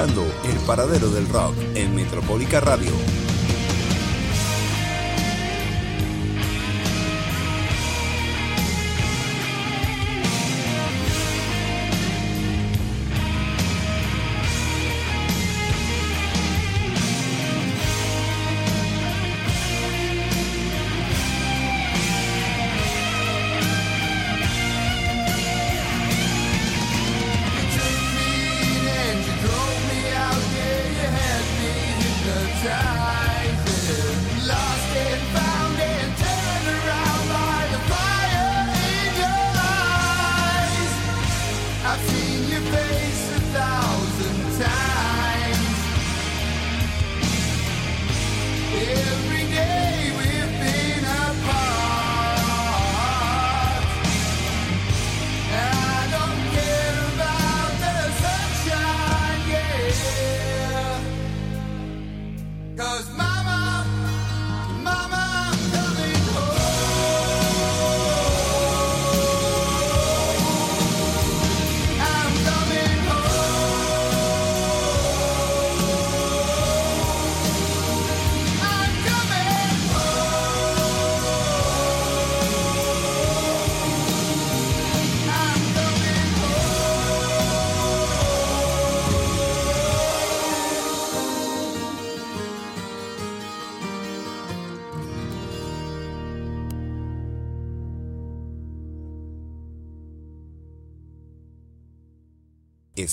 El Paradero del Rock en Metropólica Radio.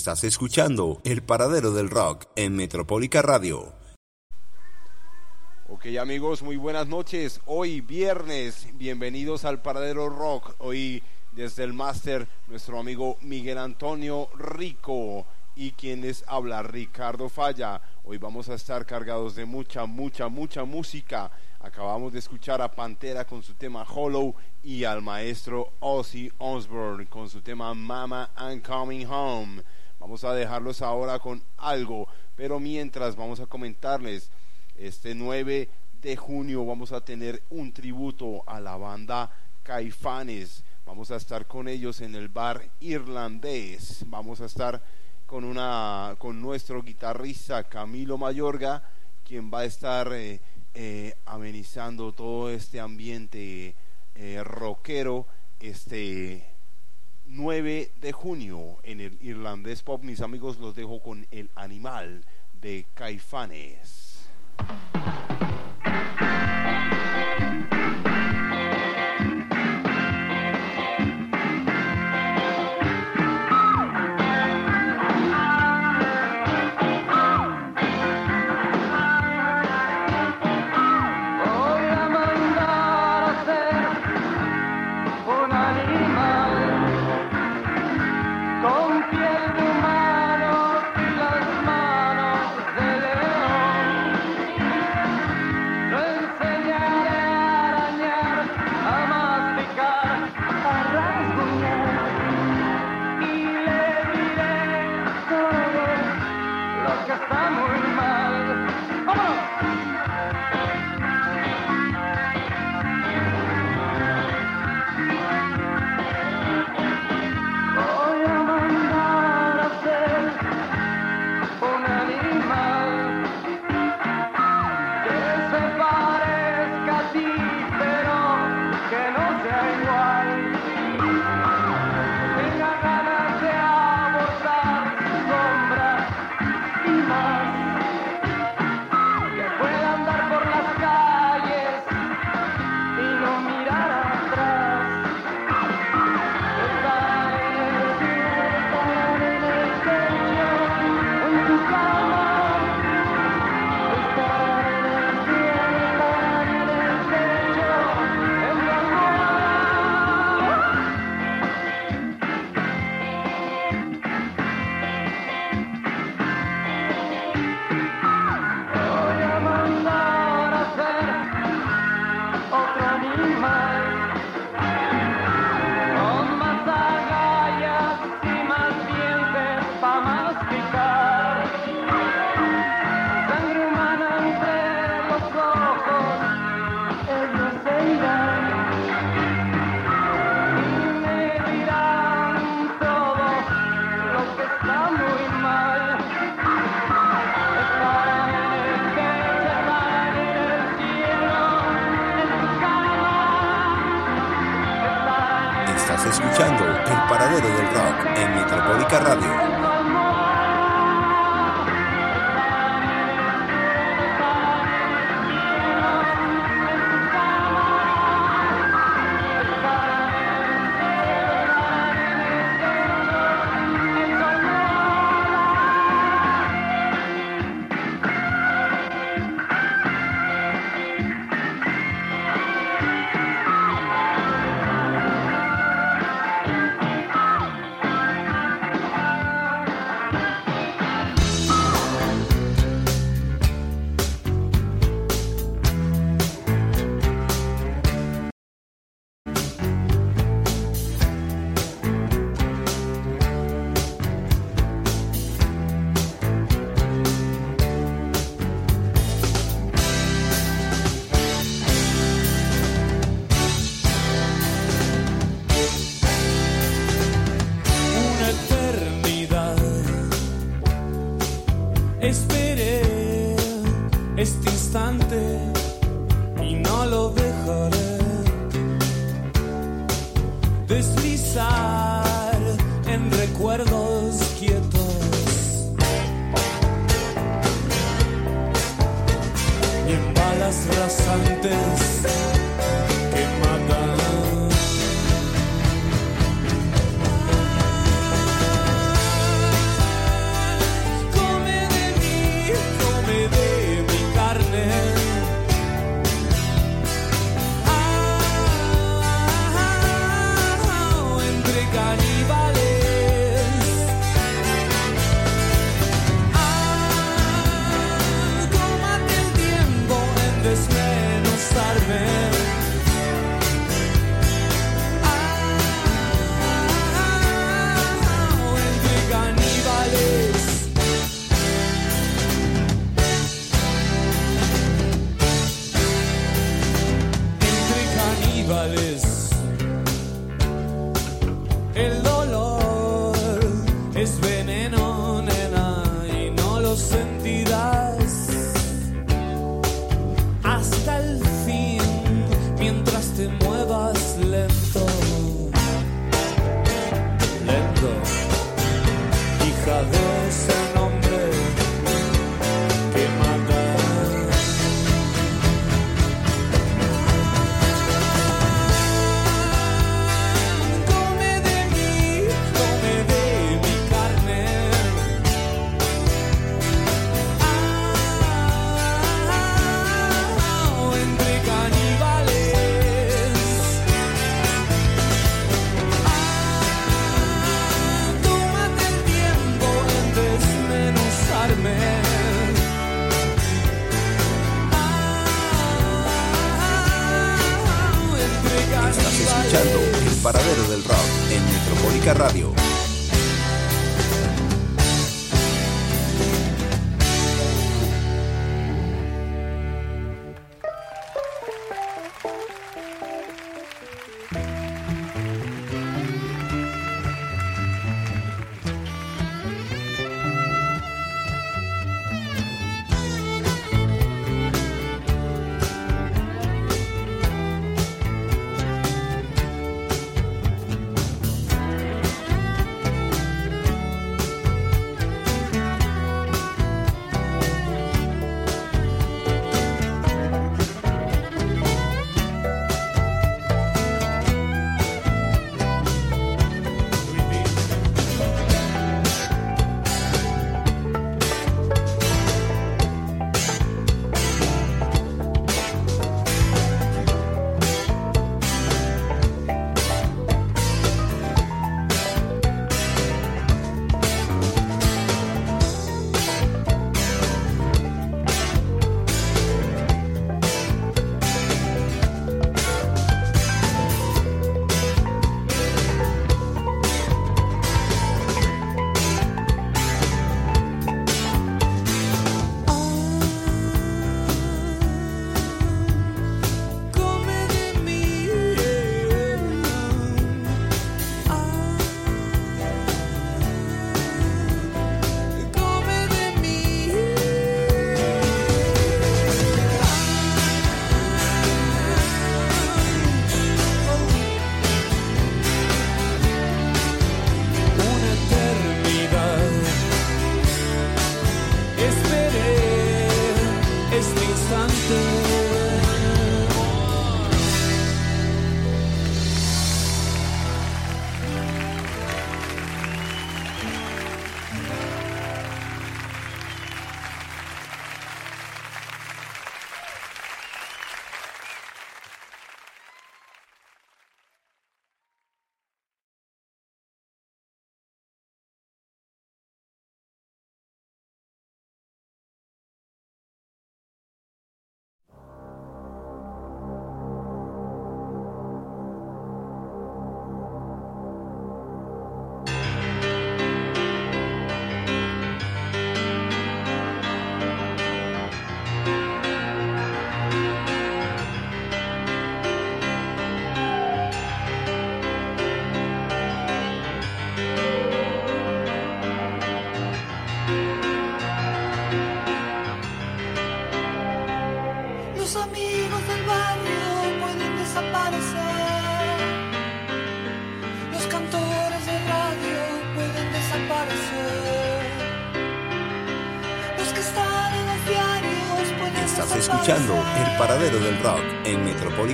Estás escuchando El Paradero del Rock en Metropólica Radio. Ok amigos, muy buenas noches. Hoy viernes, bienvenidos al Paradero Rock. Hoy desde el máster nuestro amigo Miguel Antonio Rico y quien les habla Ricardo Falla. Hoy vamos a estar cargados de mucha, mucha, mucha música. Acabamos de escuchar a Pantera con su tema Hollow y al maestro Ozzy Osbourne con su tema Mama I'm Coming Home. Vamos a dejarlos ahora con algo, pero mientras vamos a comentarles, este 9 de junio vamos a tener un tributo a la banda Caifanes. Vamos a estar con ellos en el bar irlandés. Vamos a estar con una con nuestro guitarrista Camilo Mayorga, quien va a estar eh, eh, amenizando todo este ambiente eh, rockero. Este 9 de junio en el Irlandés Pop. Mis amigos, los dejo con el animal de Caifanes.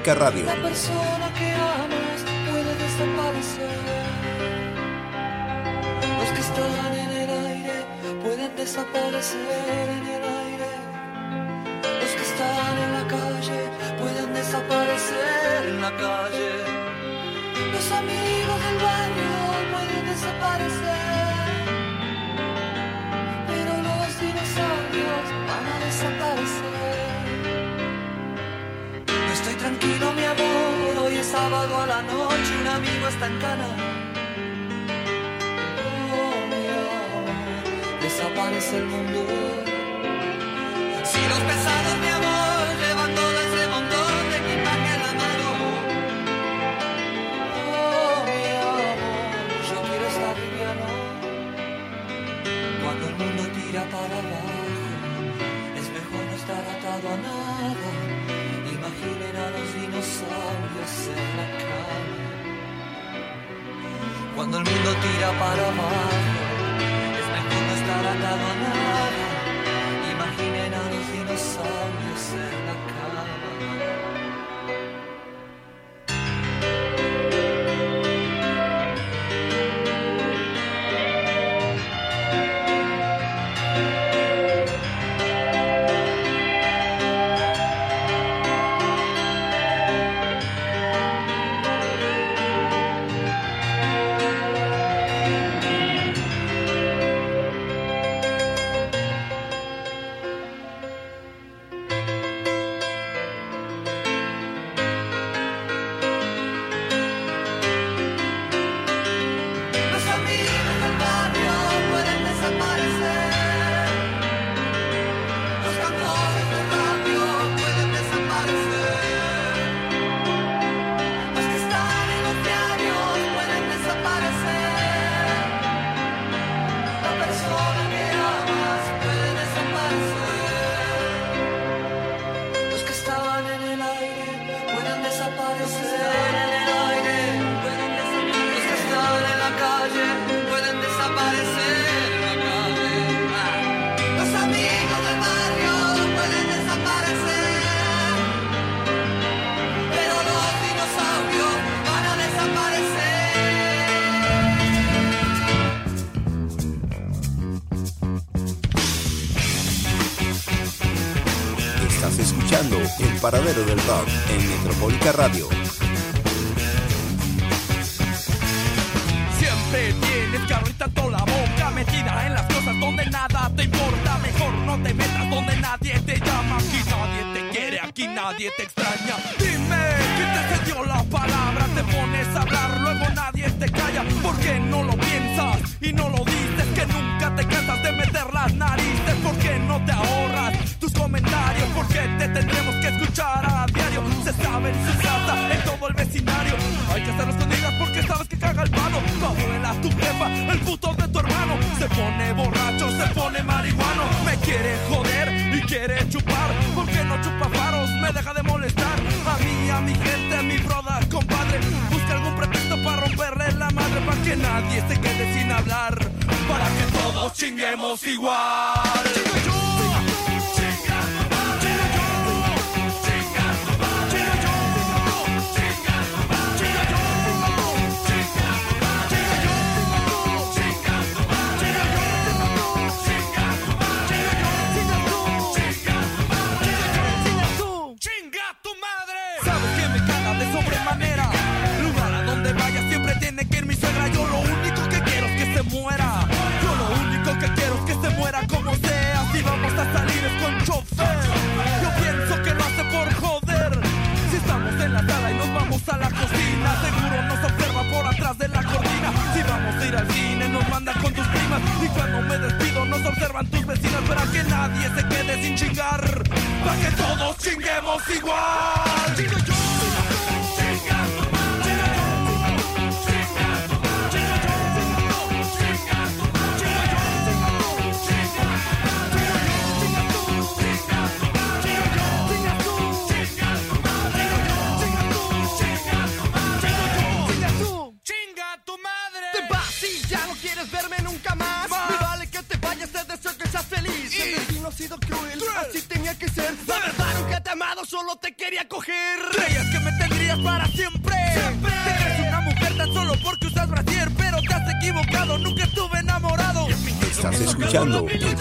Metropólica Radio.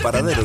paradero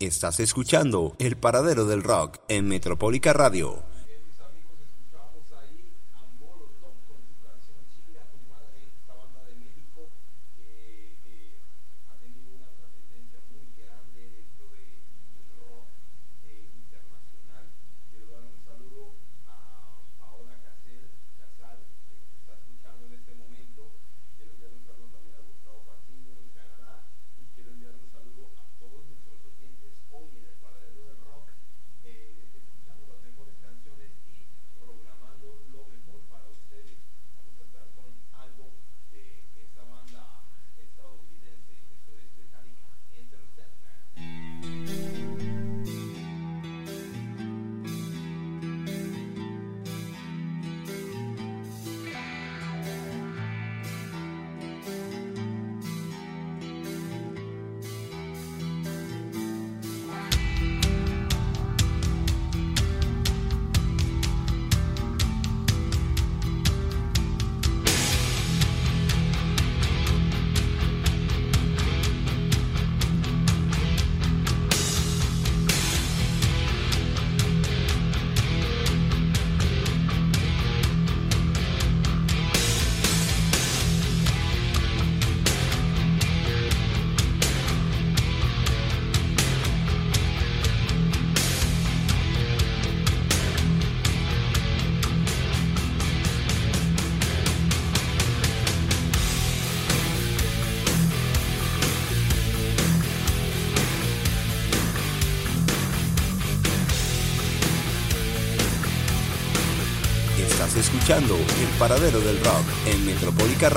Estás escuchando El Paradero del Rock en Metropolica Radio.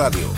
Radio.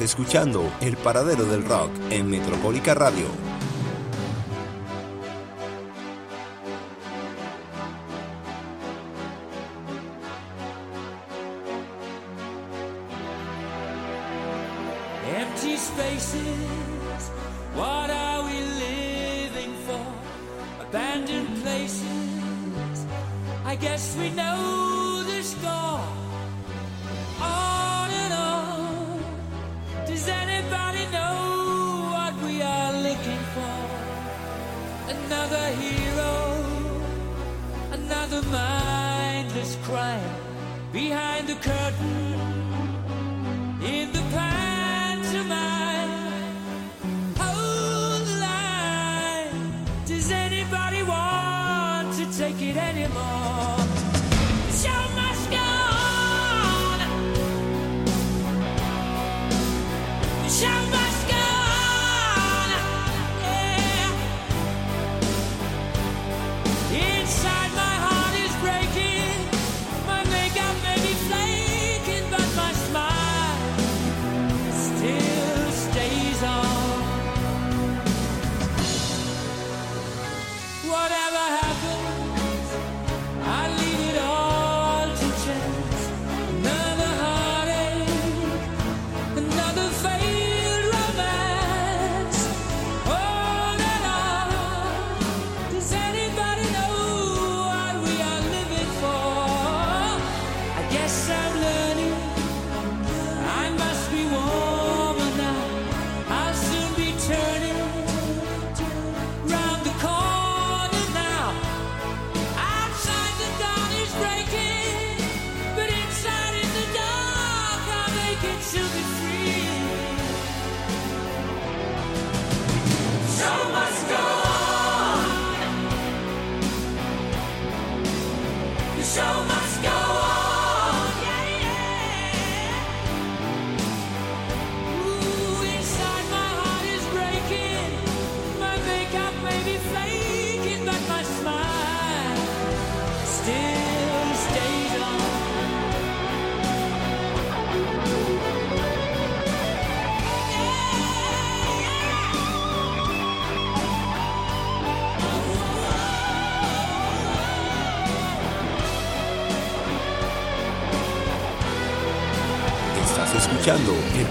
Escuchando El Paradero del Rock en Metropólica Radio. Empty spaces, what are we living for? Abandoned places, I guess we know the score. On Another hero, another mindless crime. Behind the curtain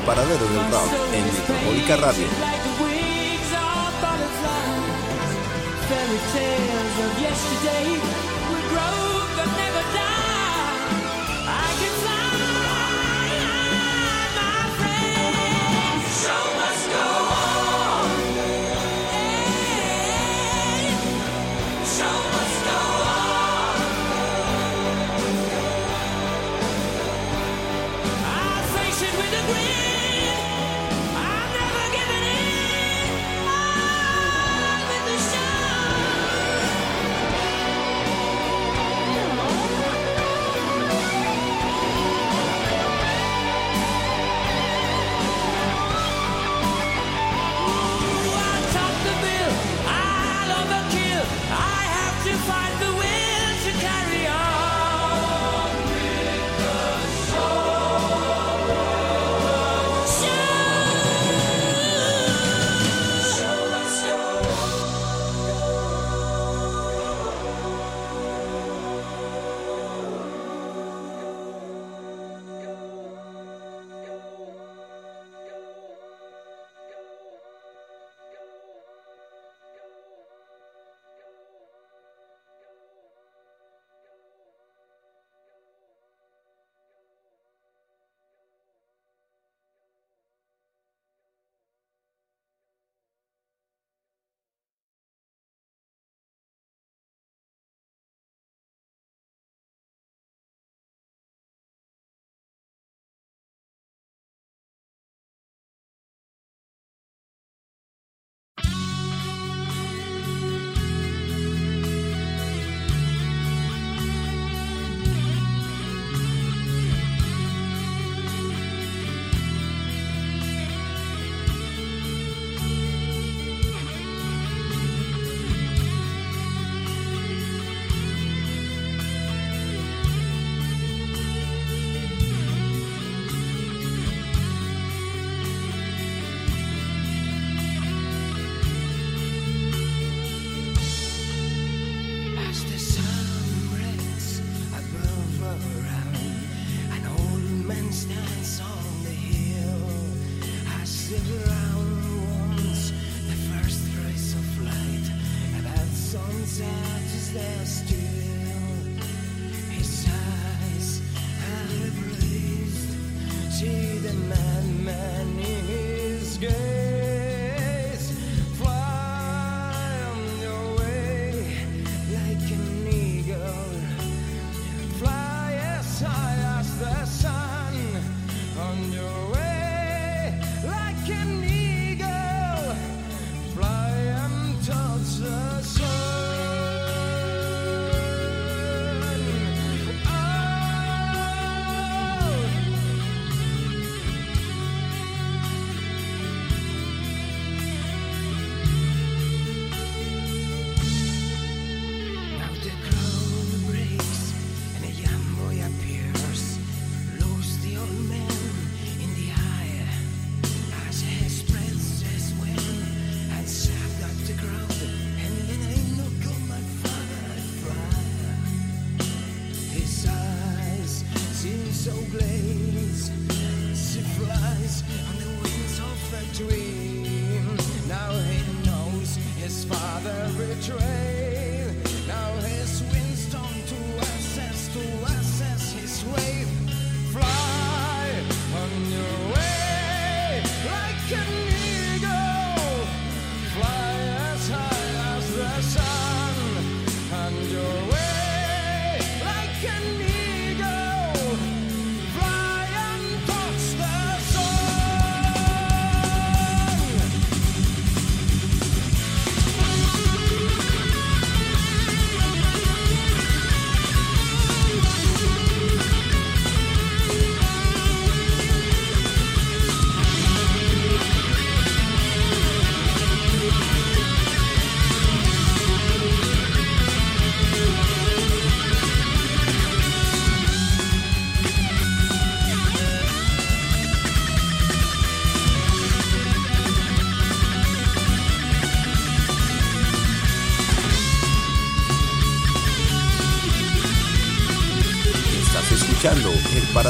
Paradero del Rock en Metropólica Radio.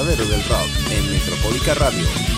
El Paradero del Rock en Radio.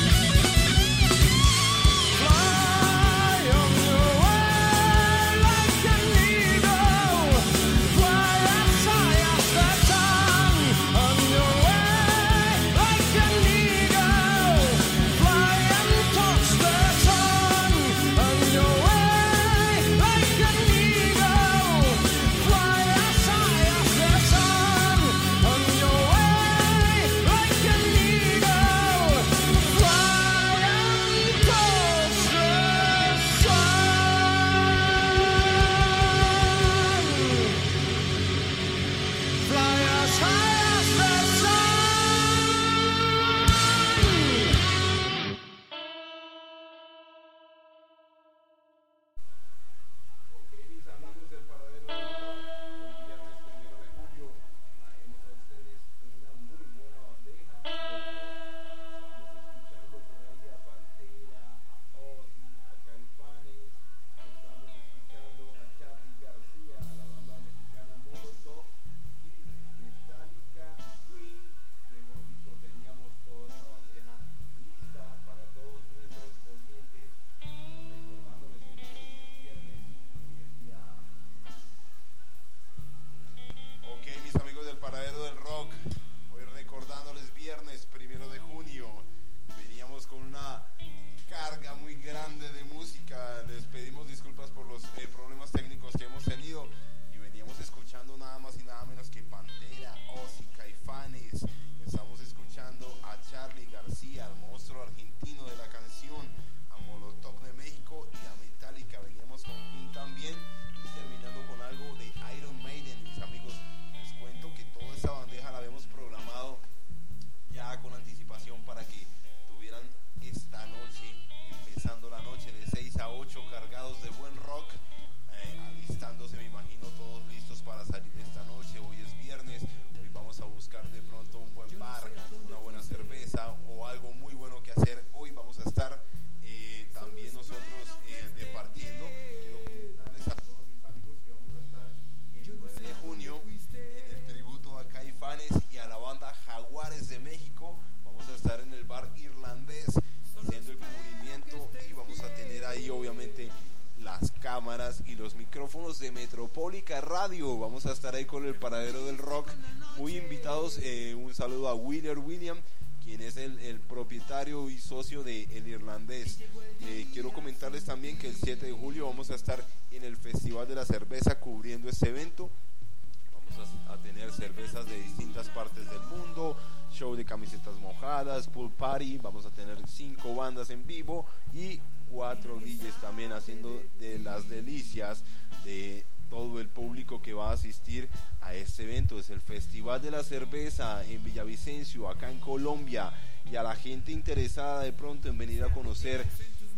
Cuatro DJs también haciendo de las delicias de todo el público que va a asistir a este evento. Es el Festival de la Cerveza en Villavicencio, acá en Colombia. Y a la gente interesada de pronto en venir a conocer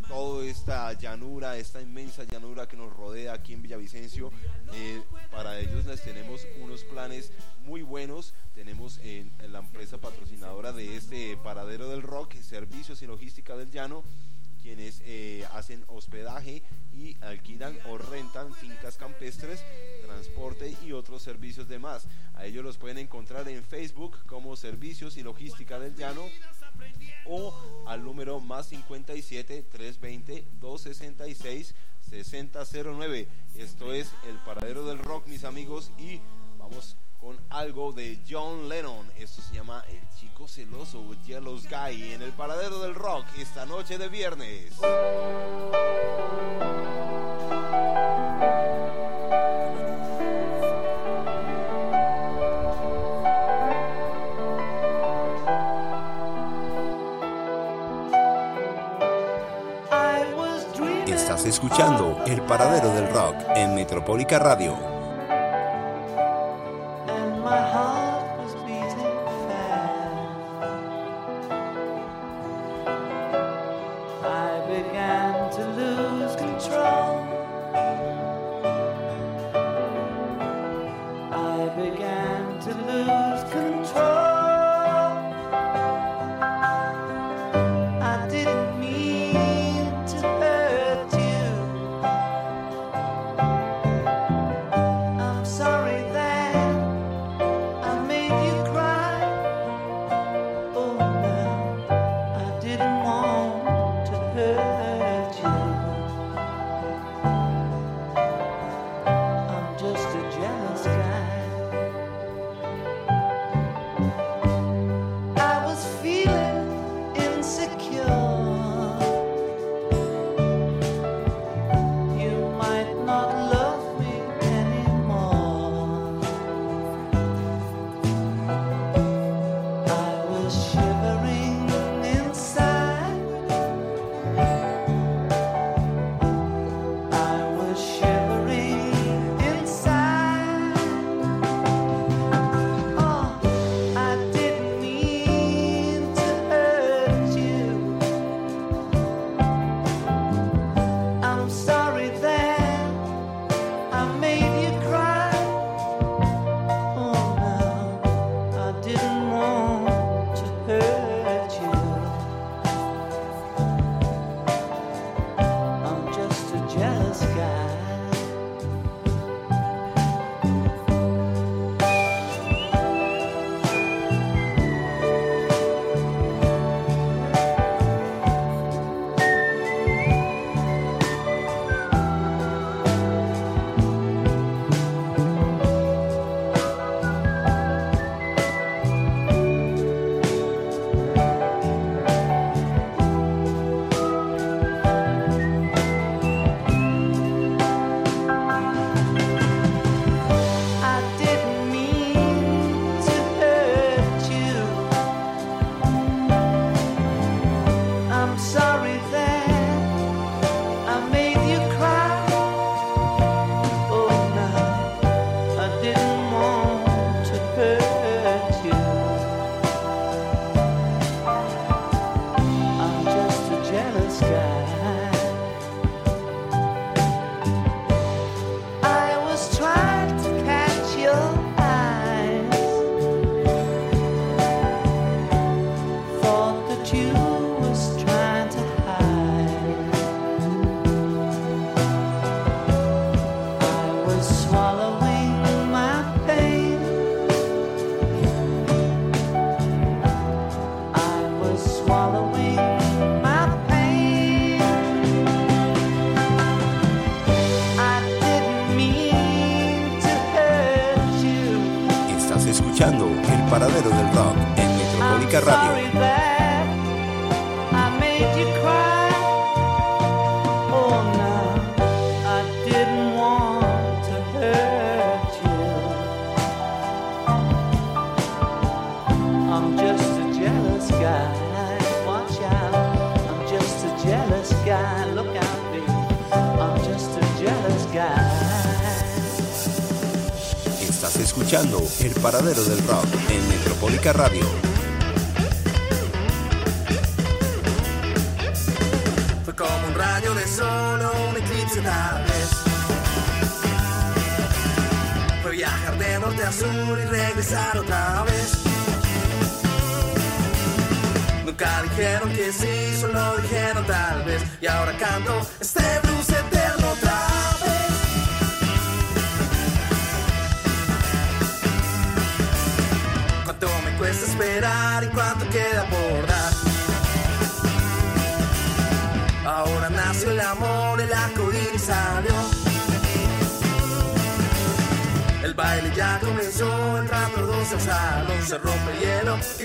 toda esta llanura, esta inmensa llanura que nos rodea aquí en Villavicencio. eh, para ellos les tenemos unos planes muy buenos. Tenemos en, en la empresa patrocinadora de este paradero del rock, Servicios y Logística del Llano, quienes eh, hacen hospedaje y alquilan o rentan fincas campestres, transporte y otros servicios de más. A ellos los pueden encontrar en Facebook como Servicios y Logística del Llano o al número más 57 320 266 6009. Esto es el paradero del rock, mis amigos, y vamos con algo de John Lennon. Esto se llama El chico celoso, Jealous Guy, en el paradero del rock esta noche de viernes. Estás escuchando El Paradero del Rock en Metropólica Radio. My heart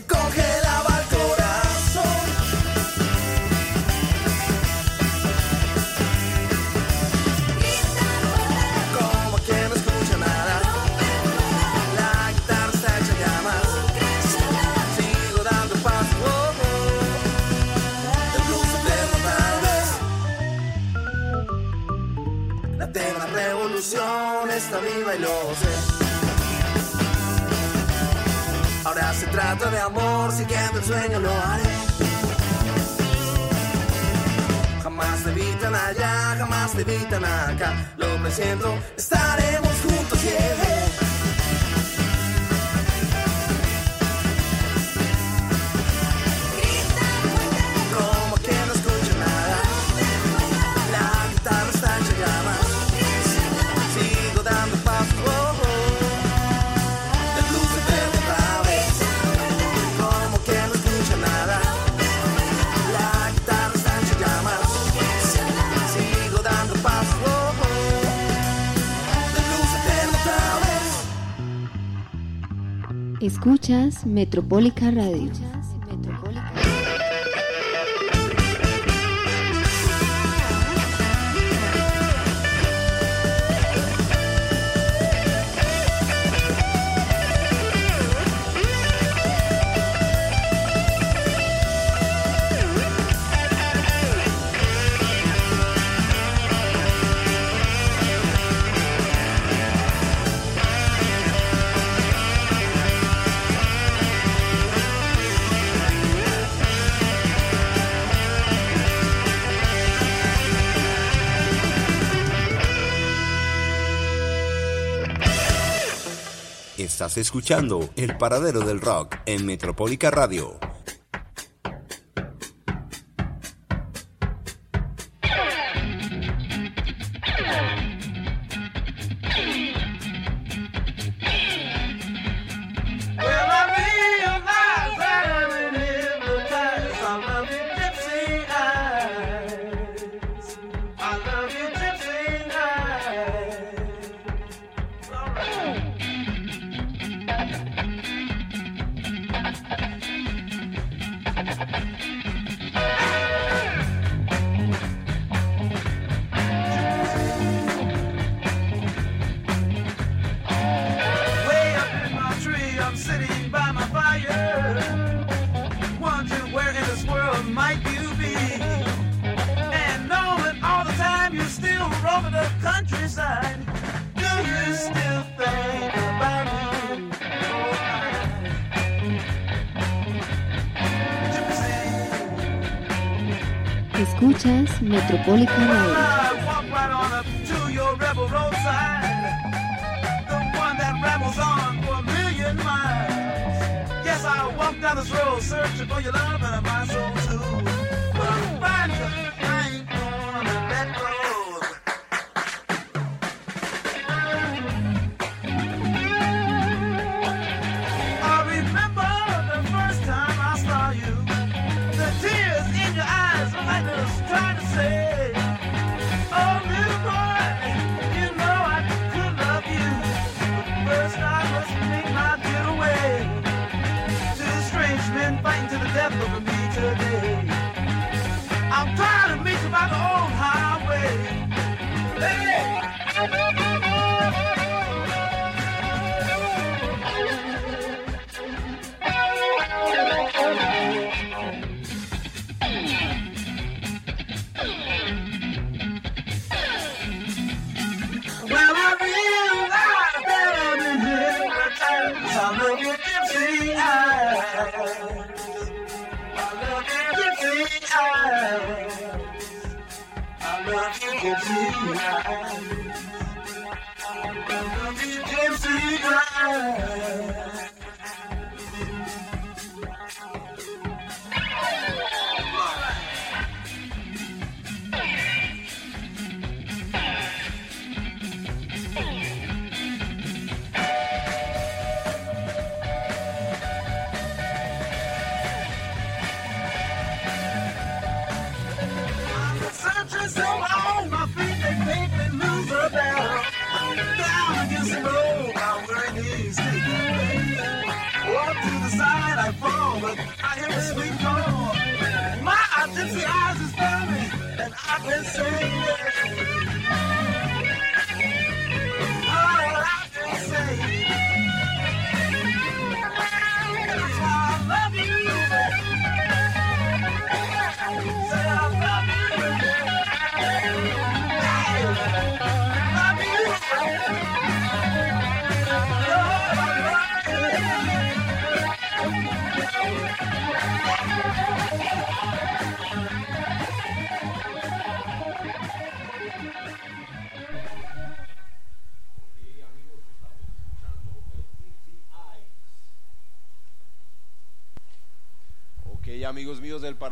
Go ahead. amor, si el sueño lo haré. Jamás te evitan allá, jamás te evitan acá, lo presiento, estaremos juntos, yeah. Escuchas Metropólica Radio. escuchando El Paradero del Rock en Metropolica Radio.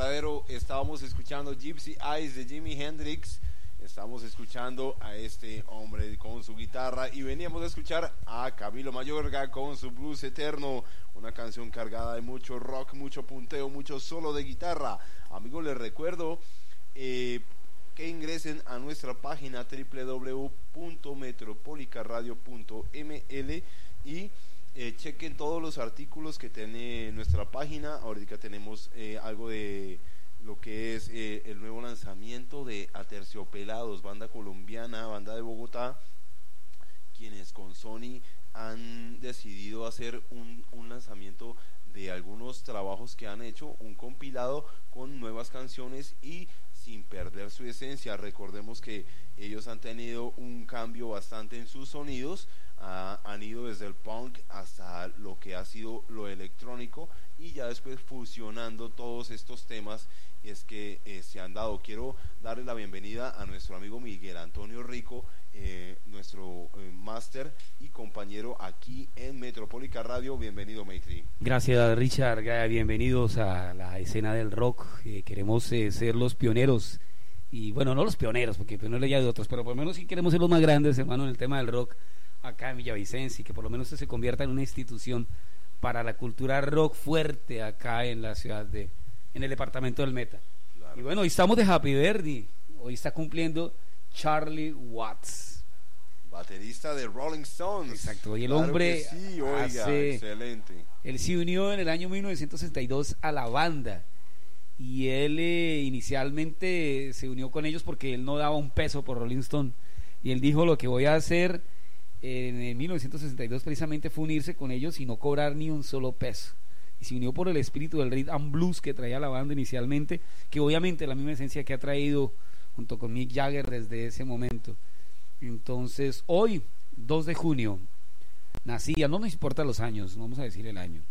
Paradero, estábamos escuchando Gypsy Eyes de Jimi Hendrix. Estamos escuchando a este hombre con su guitarra y veníamos a escuchar a Camilo Mayorga con su blues eterno, una canción cargada de mucho rock, mucho punteo, mucho solo de guitarra. Amigos, les recuerdo eh, que ingresen a nuestra página www.metropolicaradio.ml y eh, chequen todos los artículos que tiene nuestra página. Ahorita tenemos eh, algo de lo que es eh, el nuevo lanzamiento de Aterciopelados, banda colombiana, banda de Bogotá, quienes con Sony han decidido hacer un, un lanzamiento de algunos trabajos que han hecho, un compilado con nuevas canciones y sin perder su esencia. Recordemos que ellos han tenido un cambio bastante en sus sonidos, ah, han ido desde el punk hasta lo que ha sido lo electrónico y ya después fusionando todos estos temas es que eh, se han dado. Quiero darle la bienvenida a nuestro amigo Miguel Antonio Rico, eh, nuestro eh, máster y compañero aquí en Metropólica Radio. Bienvenido, Maitri. Gracias Richard, bienvenidos a la escena del rock. Eh, queremos eh, ser los pioneros y bueno, no los pioneros porque pioneros ya hay otros, pero por lo menos sí queremos ser los más grandes, hermano, en el tema del rock acá en Villavicencio y que por lo menos se convierta en una institución para la cultura rock fuerte acá en la ciudad de, en el departamento del Meta. Claro. Y bueno, hoy estamos de Happy Verdi, hoy está cumpliendo Charlie Watts. Baterista de Rolling Stones. Exacto, y el Claro hombre sí, oiga, hace- excelente. Él se unió en el año 1962 a la banda y él eh, inicialmente se unió con ellos porque él no daba un peso por Rolling Stone y él dijo lo que voy a hacer en el 1962 precisamente fue unirse con ellos y no cobrar ni un solo peso y se unió por el espíritu del rhythm and blues que traía la banda inicialmente que obviamente la misma esencia que ha traído junto con Mick Jagger desde ese momento entonces hoy 2 de junio nacía, no nos importa los años, no vamos a decir el año.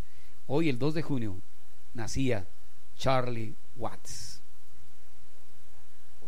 Hoy, el 2 de junio, nacía Charlie Watts.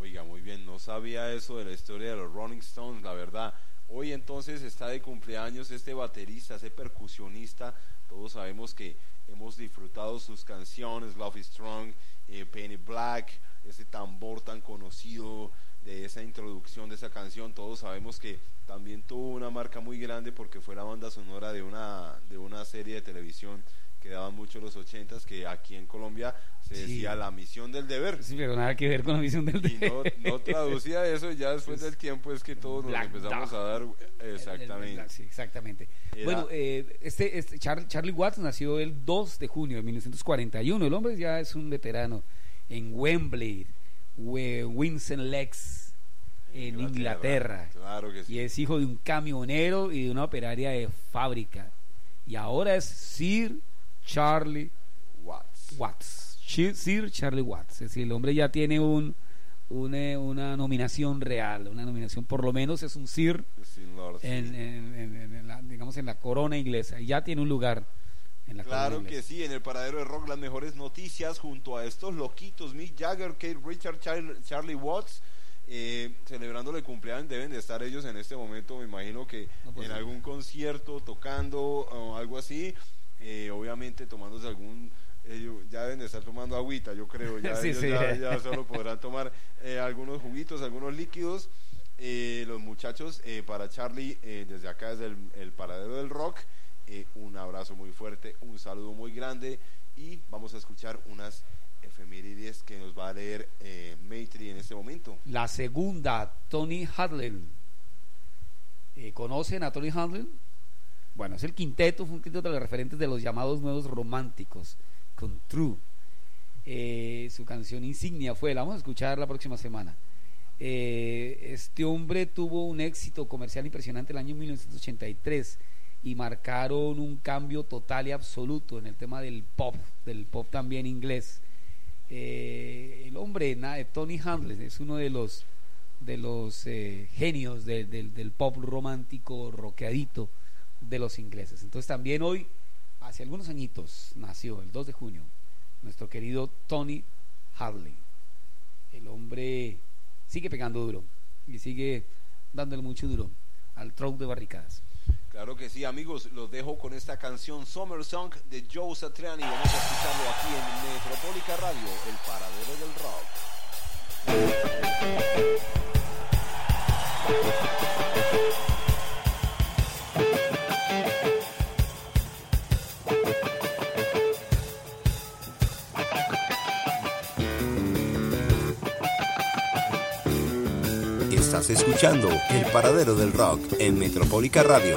Oiga, muy bien, no sabía eso de la historia de los Rolling Stones, la verdad. Hoy entonces está de cumpleaños este baterista, ese percusionista. Todos sabemos que hemos disfrutado sus canciones, Love is Strong, eh, Penny Black, ese tambor tan conocido de esa introducción de esa canción. Todos sabemos que también tuvo una marca muy grande porque fue la banda sonora de una, de una serie de televisión que daban mucho los ochentas, que aquí en Colombia se Sí. decía La Misión del Deber. Sí, pero nada que ver con la visión del Y no, no traducía eso, ya después del tiempo es que todos nos empezamos a dar exactamente. Sí, exactamente. Era- Bueno, eh, este, este Char- Charlie Watts nació el 2 de junio de 1941. El hombre ya es un veterano en Wembley, We- Lex, en Inglaterra. Claro que sí. y es hijo de un camionero y de una operaria de fábrica. Y ahora es Sir Charlie Watts. Sir Charlie Watts. Es decir, el hombre ya tiene un, eh, una nominación real, una nominación, por lo menos es un Sir Sin Lord, sí. en, en- en- en- en la, digamos, en la corona inglesa. Y ya tiene un lugar en la Claro corona que inglesa. sí, en el paradero de rock las mejores noticias junto a estos loquitos, Mick Jagger, Kate Richard, Char- Charlie Watts, eh, celebrando el cumpleaños, deben de estar ellos en este momento, me imagino que No, pues en sí. algún concierto, tocando o algo así, eh, obviamente tomándose algún, ellos ya deben de estar tomando agüita, yo creo, ya, Sí, ellos sí. ya, ya solo podrán tomar eh, algunos juguitos, algunos líquidos. Eh, los muchachos, eh, para Charlie, eh, desde acá, desde el, el paradero del rock, eh, un abrazo muy fuerte, un saludo muy grande y vamos a escuchar unas efemérides que nos va a leer eh, Maitri en este momento. La segunda, Tony Hadley. Eh, ¿Conocen a Tony Hadley? Bueno, es el quinteto, fue un quinteto de los referentes de los llamados nuevos románticos, con True. Eh, su canción insignia fue, la vamos a escuchar la próxima semana. Eh, este hombre tuvo un éxito comercial impresionante el año 1983 y marcaron un cambio total y absoluto en el tema del pop, del pop también inglés. Eh, el hombre, Tony Handley, es uno de los de los eh, genios de- del- del pop romántico, rockeadito de los ingleses. Entonces también hoy, hace algunos añitos, nació el 2 de junio, nuestro querido Tony Hadley. El hombre sigue pegando duro y sigue dándole mucho duro al tronco de barricadas. Claro que sí, amigos, los dejo con esta canción Summer Song de Joe Satriani. Vamos a escucharlo aquí en Metropólica Radio, el paradero del rock. Estás escuchando El Paradero del Rock en Metropólica Radio.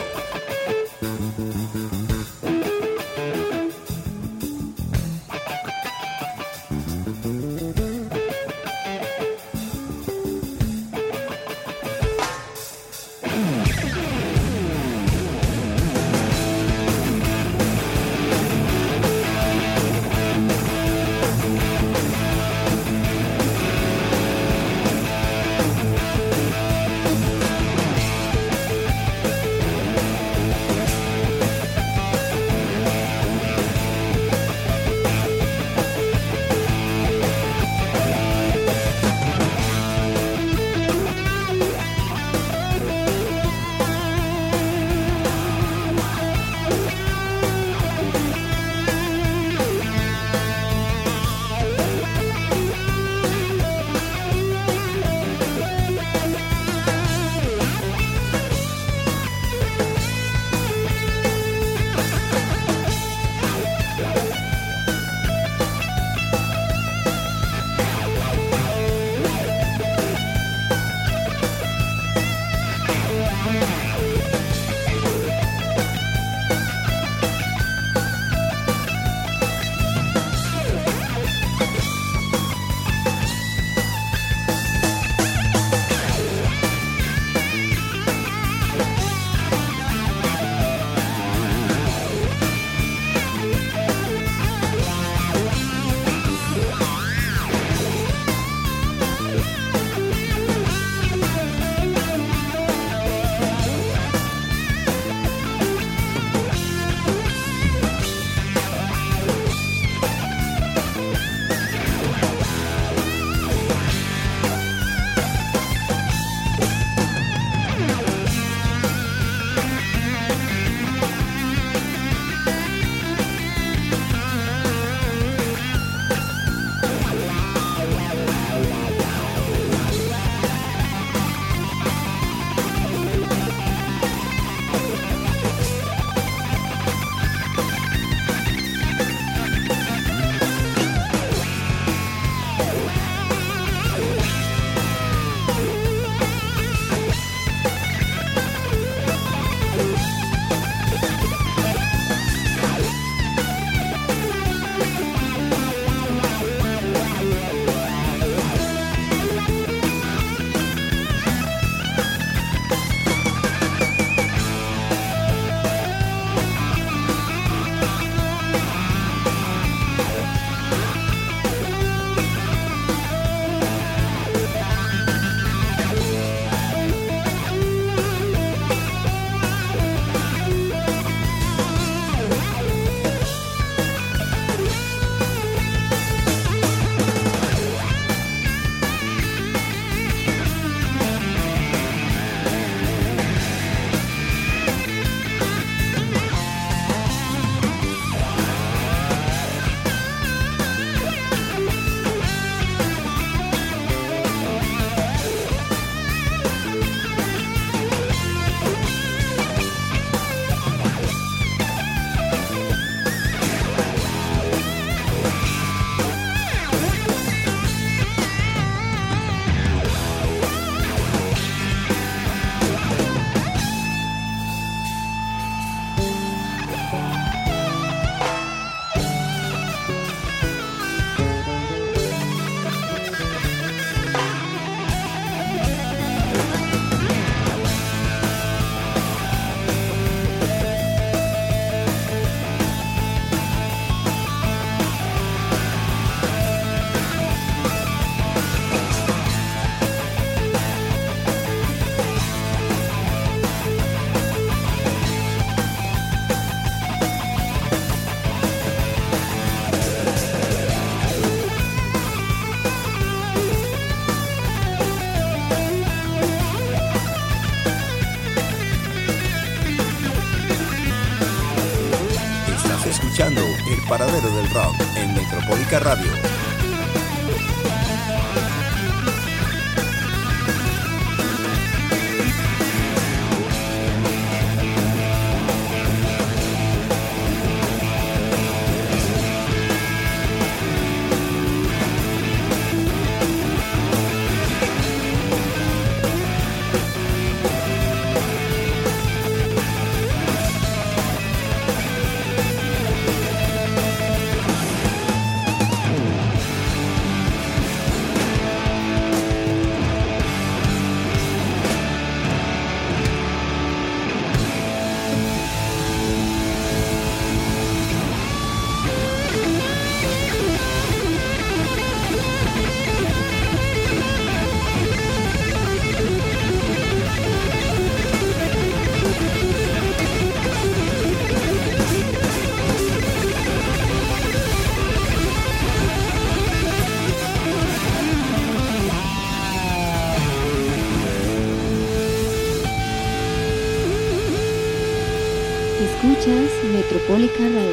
Metropólica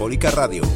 Metropólica Radio.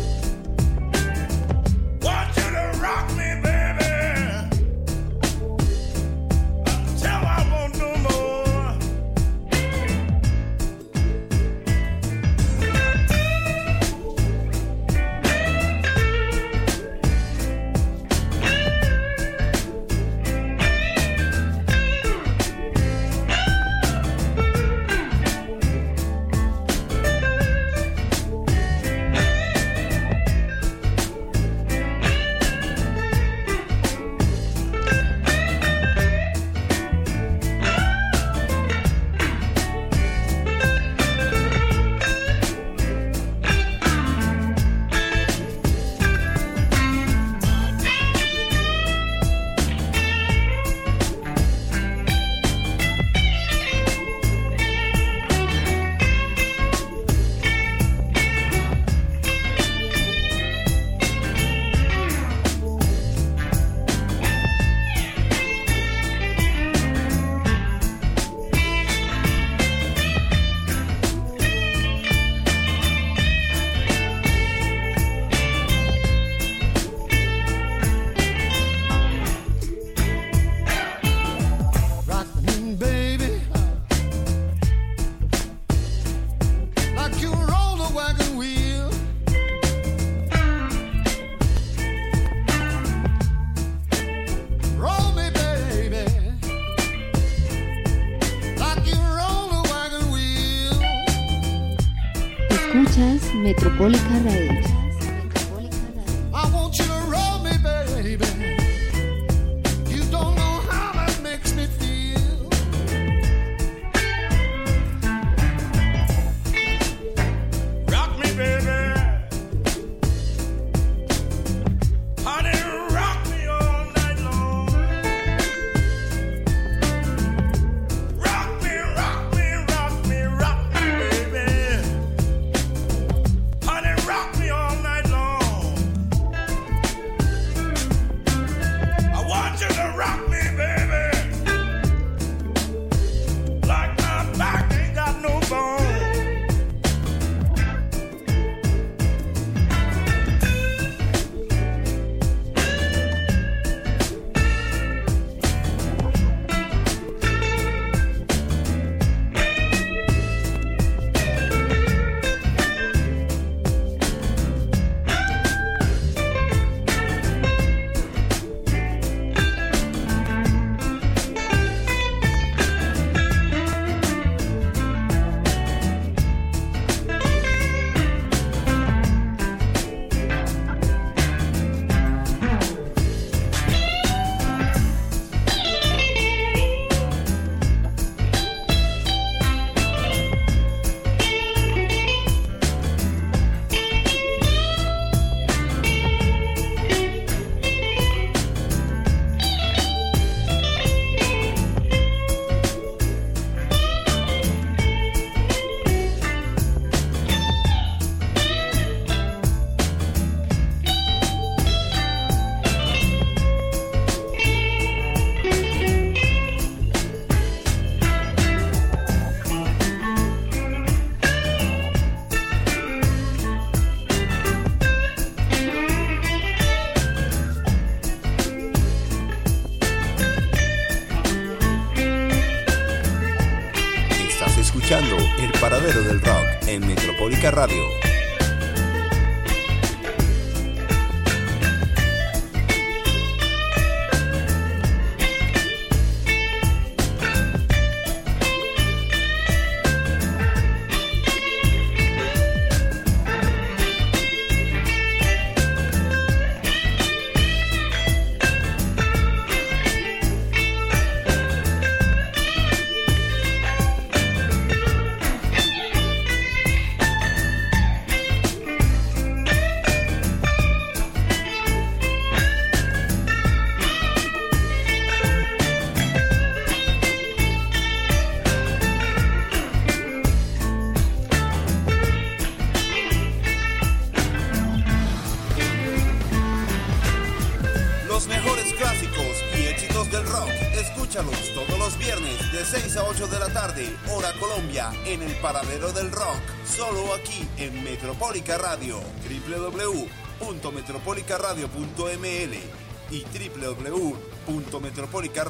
Escuchas Paradero del Rock en Metropólica Radio.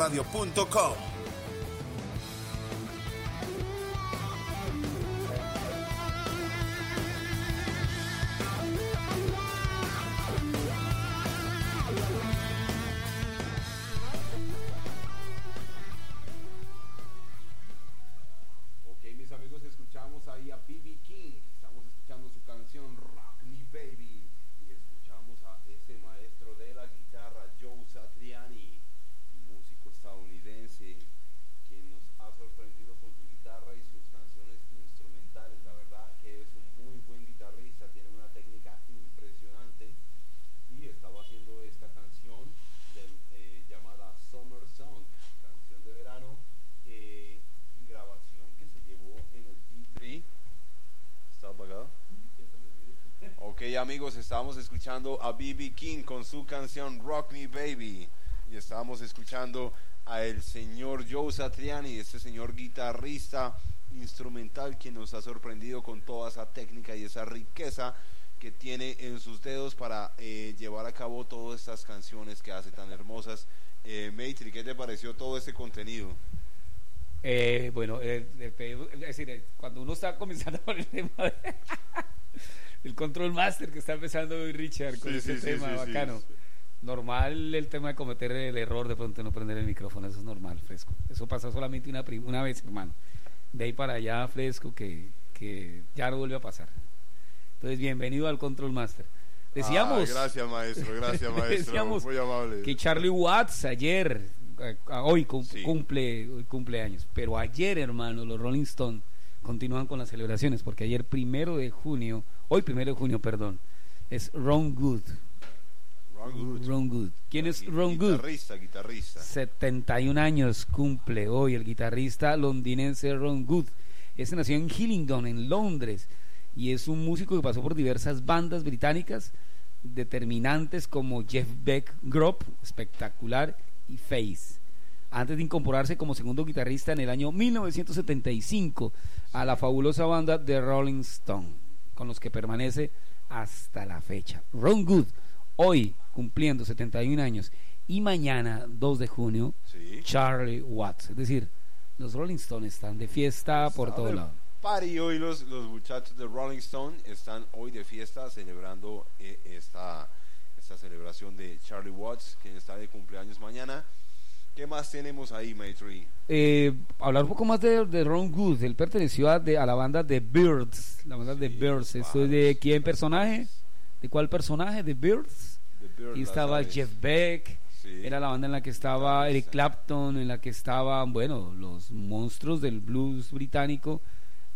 www.metropolicaradio.com. amigos, estábamos escuchando a B.B. King con su canción Rock Me Baby y estábamos escuchando a el señor Joe Satriani, este señor guitarrista instrumental que nos ha sorprendido con toda esa técnica y esa riqueza que tiene en sus dedos para eh, llevar a cabo todas estas canciones que hace tan hermosas. Eh, Maitri, ¿qué te pareció todo este contenido? Eh, bueno, eh, es decir, cuando uno está comenzando con el tema de- el control master que está empezando hoy Richard con Sí, ese sí, tema sí, bacano. Normal el tema de cometer el error de pronto no prender el micrófono, eso es normal, fresco. Eso pasa solamente una, una vez, hermano. De ahí para allá, fresco, que, que ya no vuelve a pasar. Entonces, bienvenido al control master. Decíamos, Ah, gracias maestro, gracias maestro, Decíamos muy amable. que Charlie Watts ayer, hoy cumple, hoy cumple años, pero ayer, hermano, los Rolling Stone continúan con las celebraciones, porque ayer primero de junio, hoy primero de junio, perdón, es Ron Good. Ron Good. Ron Good. ¿Quién es Ron Good? Guitarrista, guitarrista. 71 años cumple hoy el guitarrista londinense Ron Good. Este nació en Hillingdon, en Londres, y es un músico que pasó por diversas bandas británicas determinantes como Jeff Beck Group, espectacular, y Face. Antes de incorporarse como segundo guitarrista en el año 1975 a la fabulosa banda The Rolling Stone, con los que permanece hasta la fecha. Ron Good, hoy cumpliendo 71 años, y mañana, 2 de junio, Sí. Charlie Watts. Es decir, los Rolling Stones están de fiesta por Está todo lado. Party hoy los, los muchachos de Rolling Stone están hoy de fiesta celebrando eh, esta, esta celebración de Charlie Watts, quien está de cumpleaños mañana. ¿Qué más tenemos ahí, Maitri? Eh, hablar un poco más de, de Ron Good. Él perteneció a, de- a la banda de Birds. La banda de Sí, Birds. los ¿Esto es de quién personaje? ¿De cuál personaje? ¿De Birds? The Bird, Y estaba. Jeff Beck. Sí. Era la banda en la que estaba Eric Clapton, en la que estaban, bueno, los monstruos del blues británico,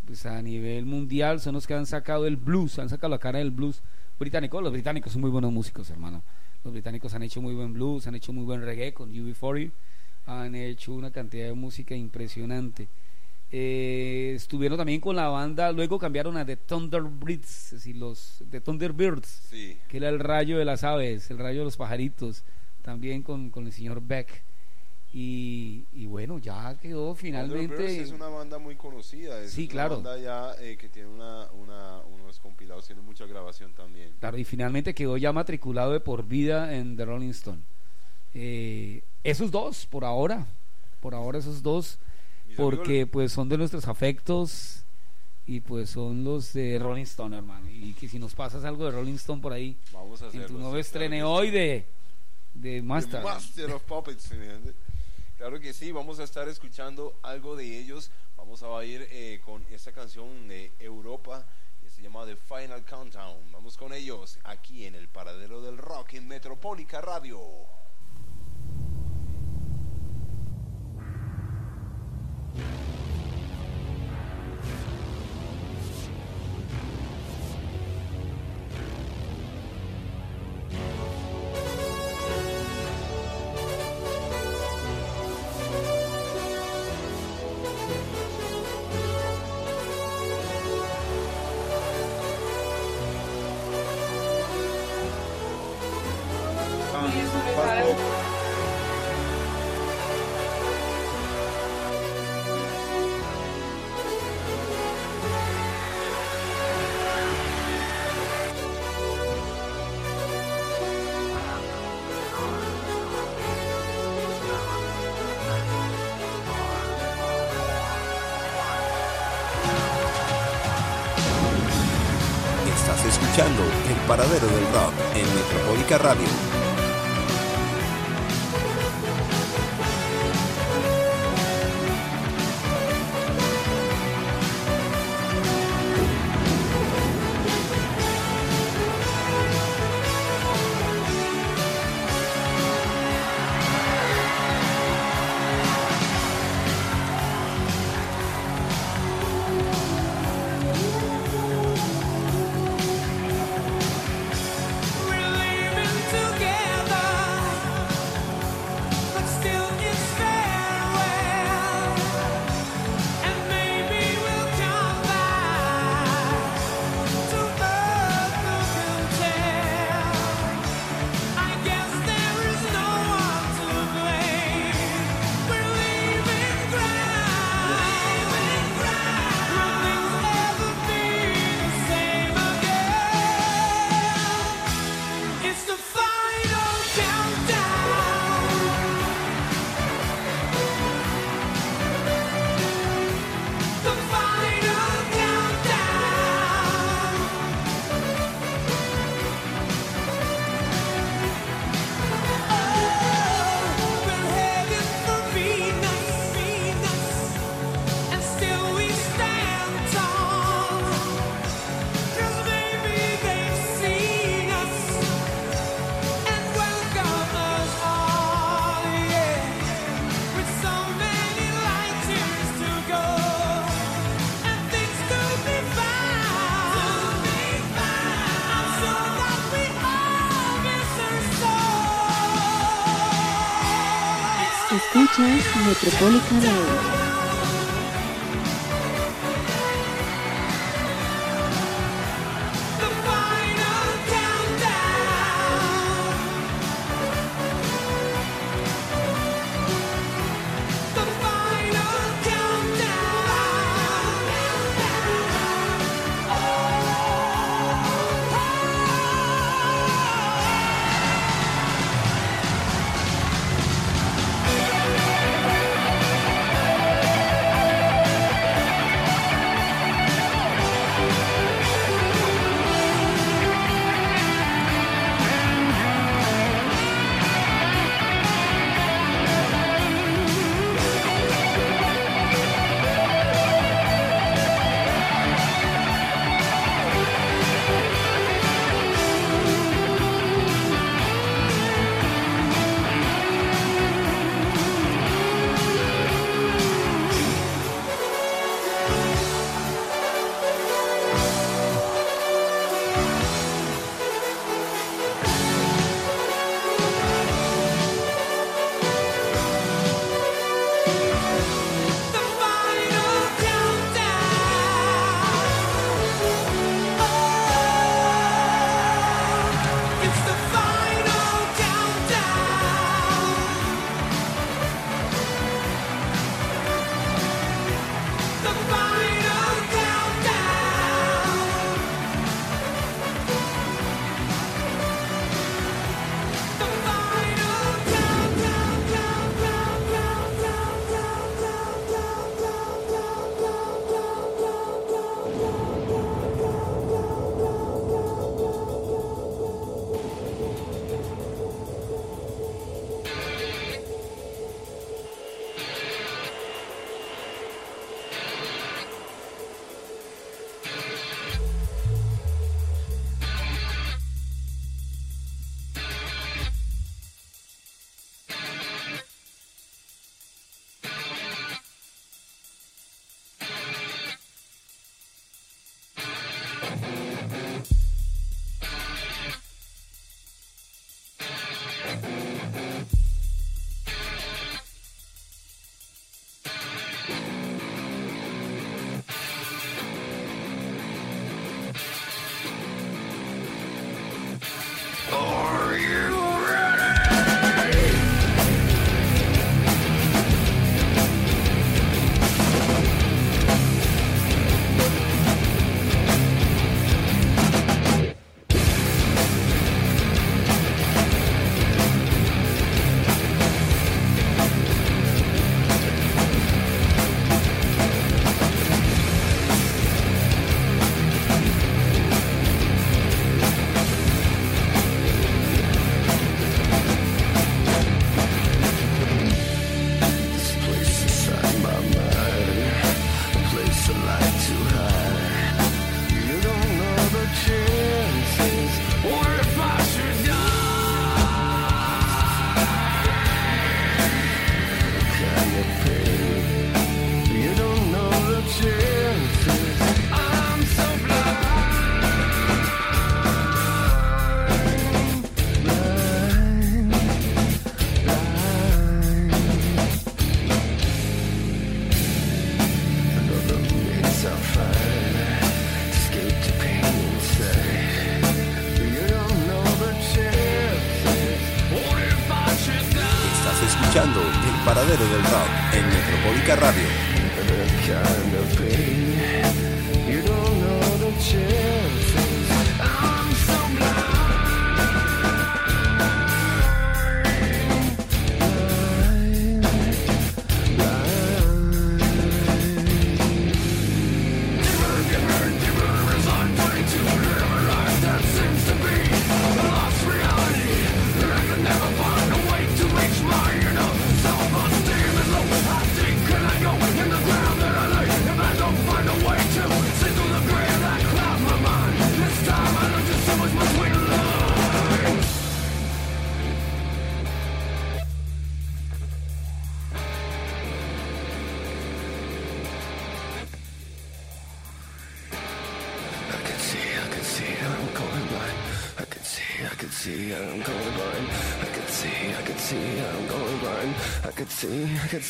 pues a nivel mundial son los que han sacado el blues, han sacado la cara del blues británico. Los británicos son muy buenos músicos, hermano. Los británicos han hecho muy buen blues, han hecho muy buen reggae con UB40, han hecho una cantidad de música impresionante. Eh, estuvieron también con la banda, luego cambiaron a The Thunderbirds, es decir, los The Thunderbirds Sí. que era el rayo de las aves, el rayo de los pajaritos, también con, con el señor Beck. Y, y, bueno, ya quedó finalmente. es una banda muy conocida, es sí, una claro. banda ya eh, que tiene una, una, unos compilados, tiene mucha grabación también. Claro, y finalmente quedó ya matriculado de por vida en The Rolling Stone. Eh, esos dos, por ahora, por ahora esos dos, porque pues son de nuestros afectos y pues son los de Rolling Stone, hermano. Y que si nos pasas algo de Rolling Stone por ahí, vamos a en tu nuevo estrene hoy de, de Master. The Master of Puppets, Claro que sí, vamos a estar escuchando algo de ellos. Vamos a ir eh, con esta canción de Europa que se llama The Final Countdown. Vamos con ellos aquí en el Paradero del Rock en Metropólica Radio. Only color.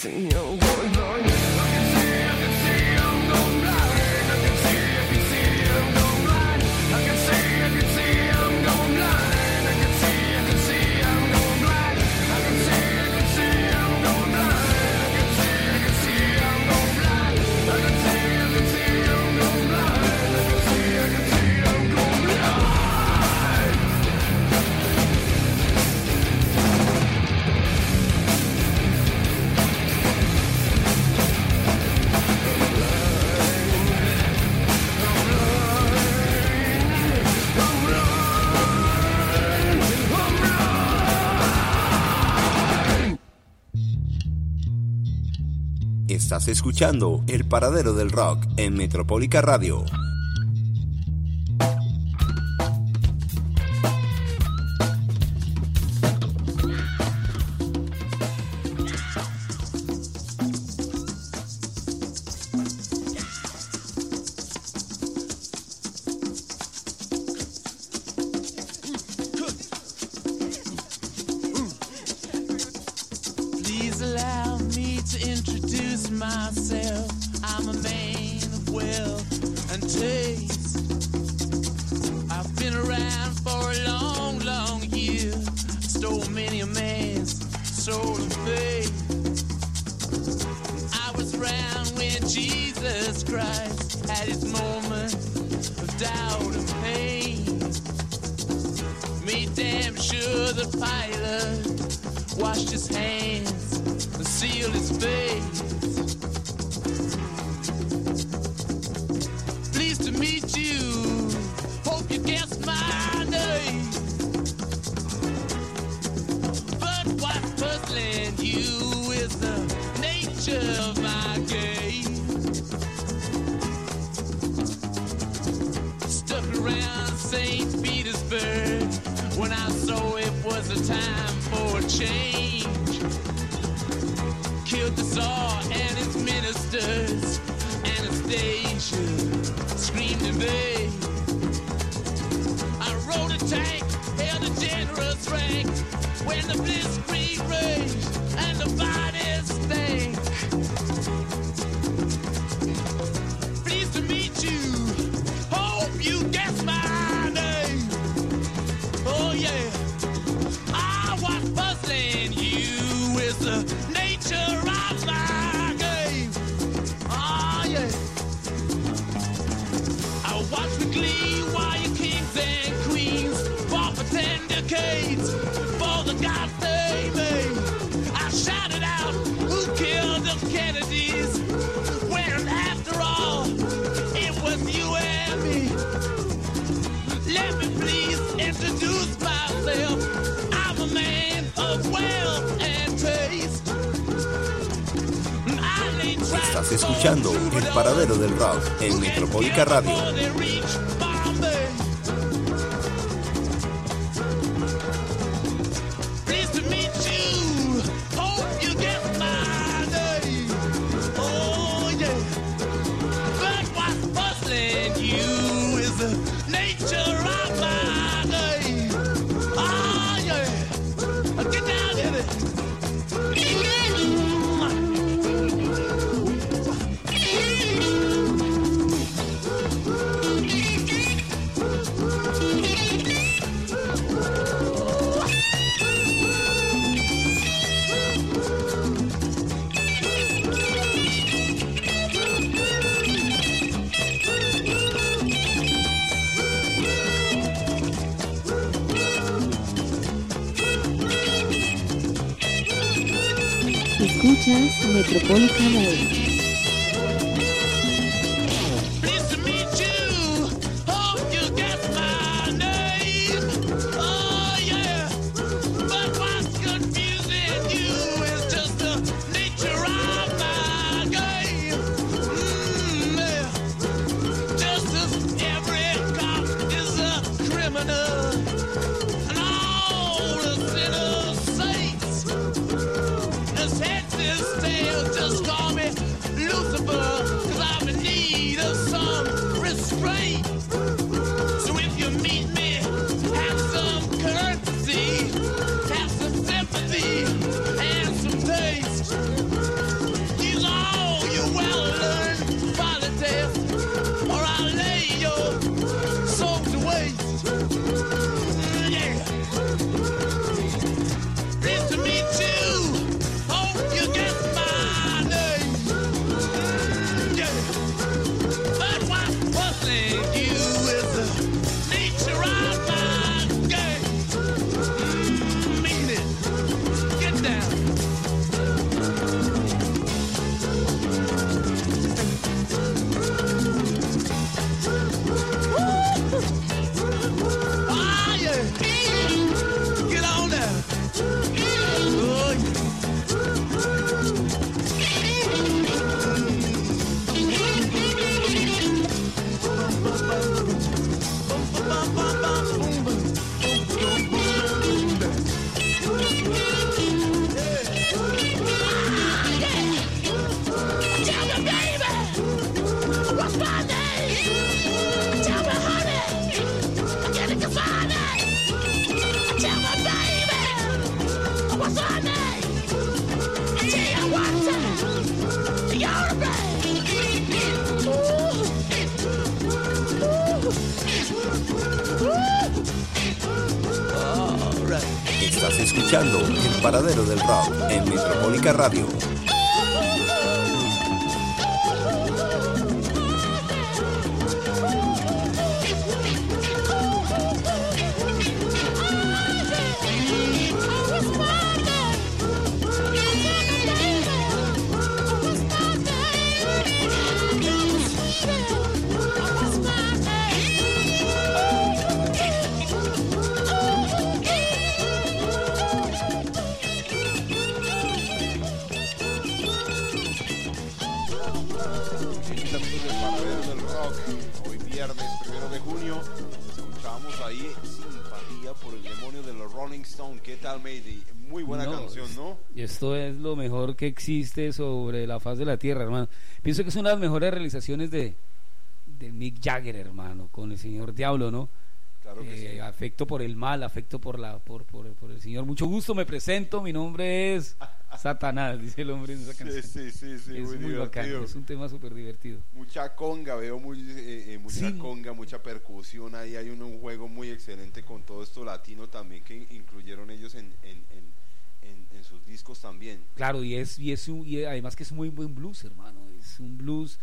you know, Estás escuchando El Paradero del Rock en Metropolica Radio. Escuchas Metropolitan Radio. Existe sobre la faz de la tierra, hermano. Pienso que es una de las mejores realizaciones de, de Mick Jagger, hermano, con el señor Diablo, ¿no? Claro que Eh, sí. Afecto por el mal, afecto por la por, por, por el señor. Mucho gusto, me presento, mi nombre es Satanás, dice el hombre en esa canción. sí, sí, sí, es muy muy, es un tema súper divertido. Mucha conga, veo muy, eh, eh, mucha conga, mucha percusión. Ahí hay un, un juego muy excelente con todo esto latino también que incluyeron ellos en, en, en, en- en sus discos también. Claro, y es, y es un- y además que es muy buen blues, hermano. Es un blues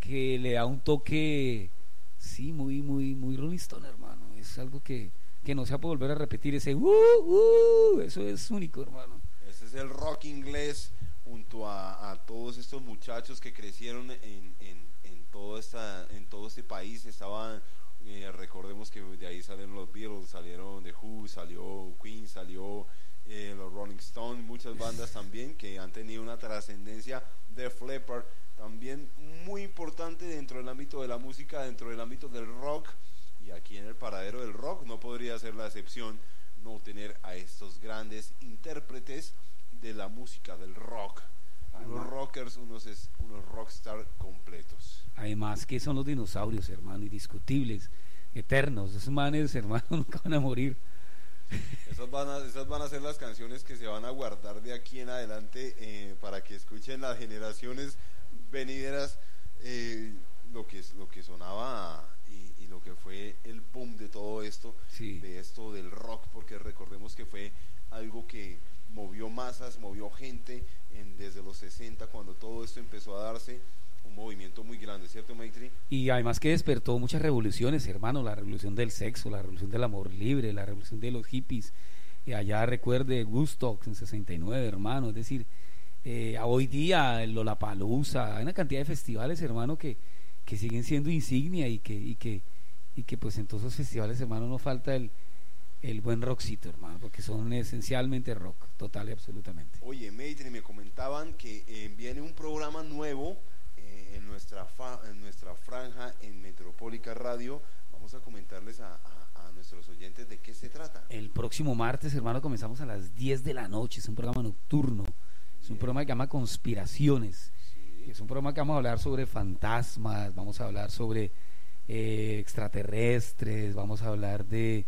que le da un toque, sí, muy, muy, muy Rolling Stone, hermano. Es algo que, que no se poder volver a repetir. Ese uh, uh, eso es único, hermano. Ese es el rock inglés junto a, a todos estos muchachos que crecieron en, en, en, todo, esta, en todo este país. Estaban, eh, recordemos que de ahí salieron los Beatles, salieron The Who, salió Queen, salió eh, los Rolling Stones, muchas bandas también que han tenido una trascendencia. de Leppard, también muy importante dentro del ámbito de la música, dentro del ámbito del rock. Y aquí en el paradero del rock no podría ser la excepción no tener a estos grandes intérpretes de la música del rock. Unos rockers, unos, es- unos rockstar completos. Además que son los dinosaurios, hermano, indiscutibles, eternos. Esos manes, hermano, nunca van a morir. Esas van, a, esas van a ser las canciones que se van a guardar de aquí en adelante eh, para que escuchen las generaciones venideras eh, lo, que, lo que sonaba y, y lo que fue el boom de todo esto, Sí. de esto del rock, porque recordemos que fue algo que movió masas, movió gente en, desde los 60 cuando todo esto empezó a darse, un movimiento muy grande, ¿cierto Maitri? Y además que despertó muchas revoluciones, hermano, la revolución del sexo, la revolución del amor libre, la revolución de los hippies. Y allá recuerde Woodstock en 69, hermano, es decir, eh, a hoy día Lollapalooza, hay una cantidad de festivales, hermano, que, que siguen siendo insignia y que, y que, y que pues en todos esos festivales, hermano, no falta el, el buen rockcito, hermano, porque son esencialmente rock, total y absolutamente. Oye, Maitri, me comentaban que eh, viene un programa nuevo eh, en, nuestra fa- en nuestra franja en Metropólica Radio. Vamos a comentarles a, a- a nuestros oyentes de qué se trata. El próximo martes, hermano, comenzamos a las 10 de la noche. Es un programa nocturno. Es un programa que llama Conspiraciones. Es un programa que vamos a hablar sobre fantasmas, vamos a hablar sobre eh, extraterrestres, vamos a hablar de,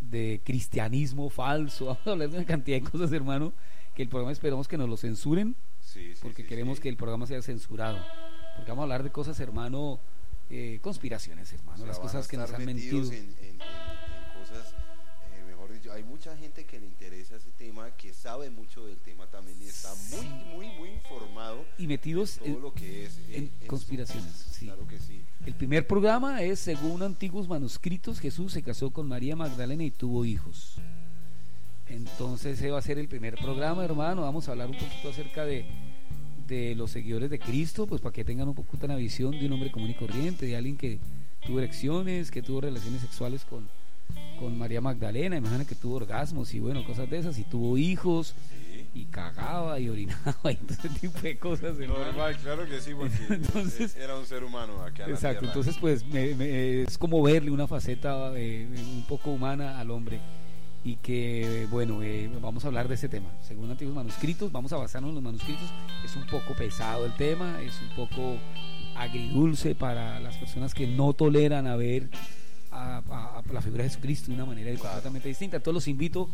de cristianismo falso, vamos a hablar de una cantidad de cosas, hermano, que el programa esperamos que nos lo censuren, Sí, sí, porque queremos que el programa sea censurado. Porque vamos a hablar de cosas, hermano, eh, conspiraciones, hermano, O sea, las cosas que nos han mentido. En, en- en- en cosas, eh, mejor dicho, hay mucha gente que le interesa ese tema, que sabe mucho del tema también y está muy, muy, muy informado Y metidos todo en- lo que es eh, en conspiraciones, sí. Claro que sí. El primer programa es, según antiguos manuscritos, Jesús se casó con María Magdalena y tuvo hijos. Entonces ese va a ser el primer programa, hermano. Vamos a hablar un poquito acerca de, de los seguidores de Cristo, pues para que tengan un poquito una visión de un hombre común y corriente, de alguien que tuvo erecciones, que tuvo relaciones sexuales con, con María Magdalena, imagina que tuvo orgasmos y bueno, cosas de esas, y tuvo hijos, y cagaba y orinaba y todo ese tipo de cosas. Normal, claro que sí, porque Entonces- era un ser humano acá en Exacto, entonces pues me- me- es como verle una faceta eh, un poco humana al hombre y que bueno, eh, vamos a hablar de ese tema. Según antiguos manuscritos, vamos a basarnos en los manuscritos, es un poco pesado el tema, es un poco agridulce para las personas que no toleran a ver a, a- a la figura de Jesucristo de una manera completamente distinta. Entonces los invito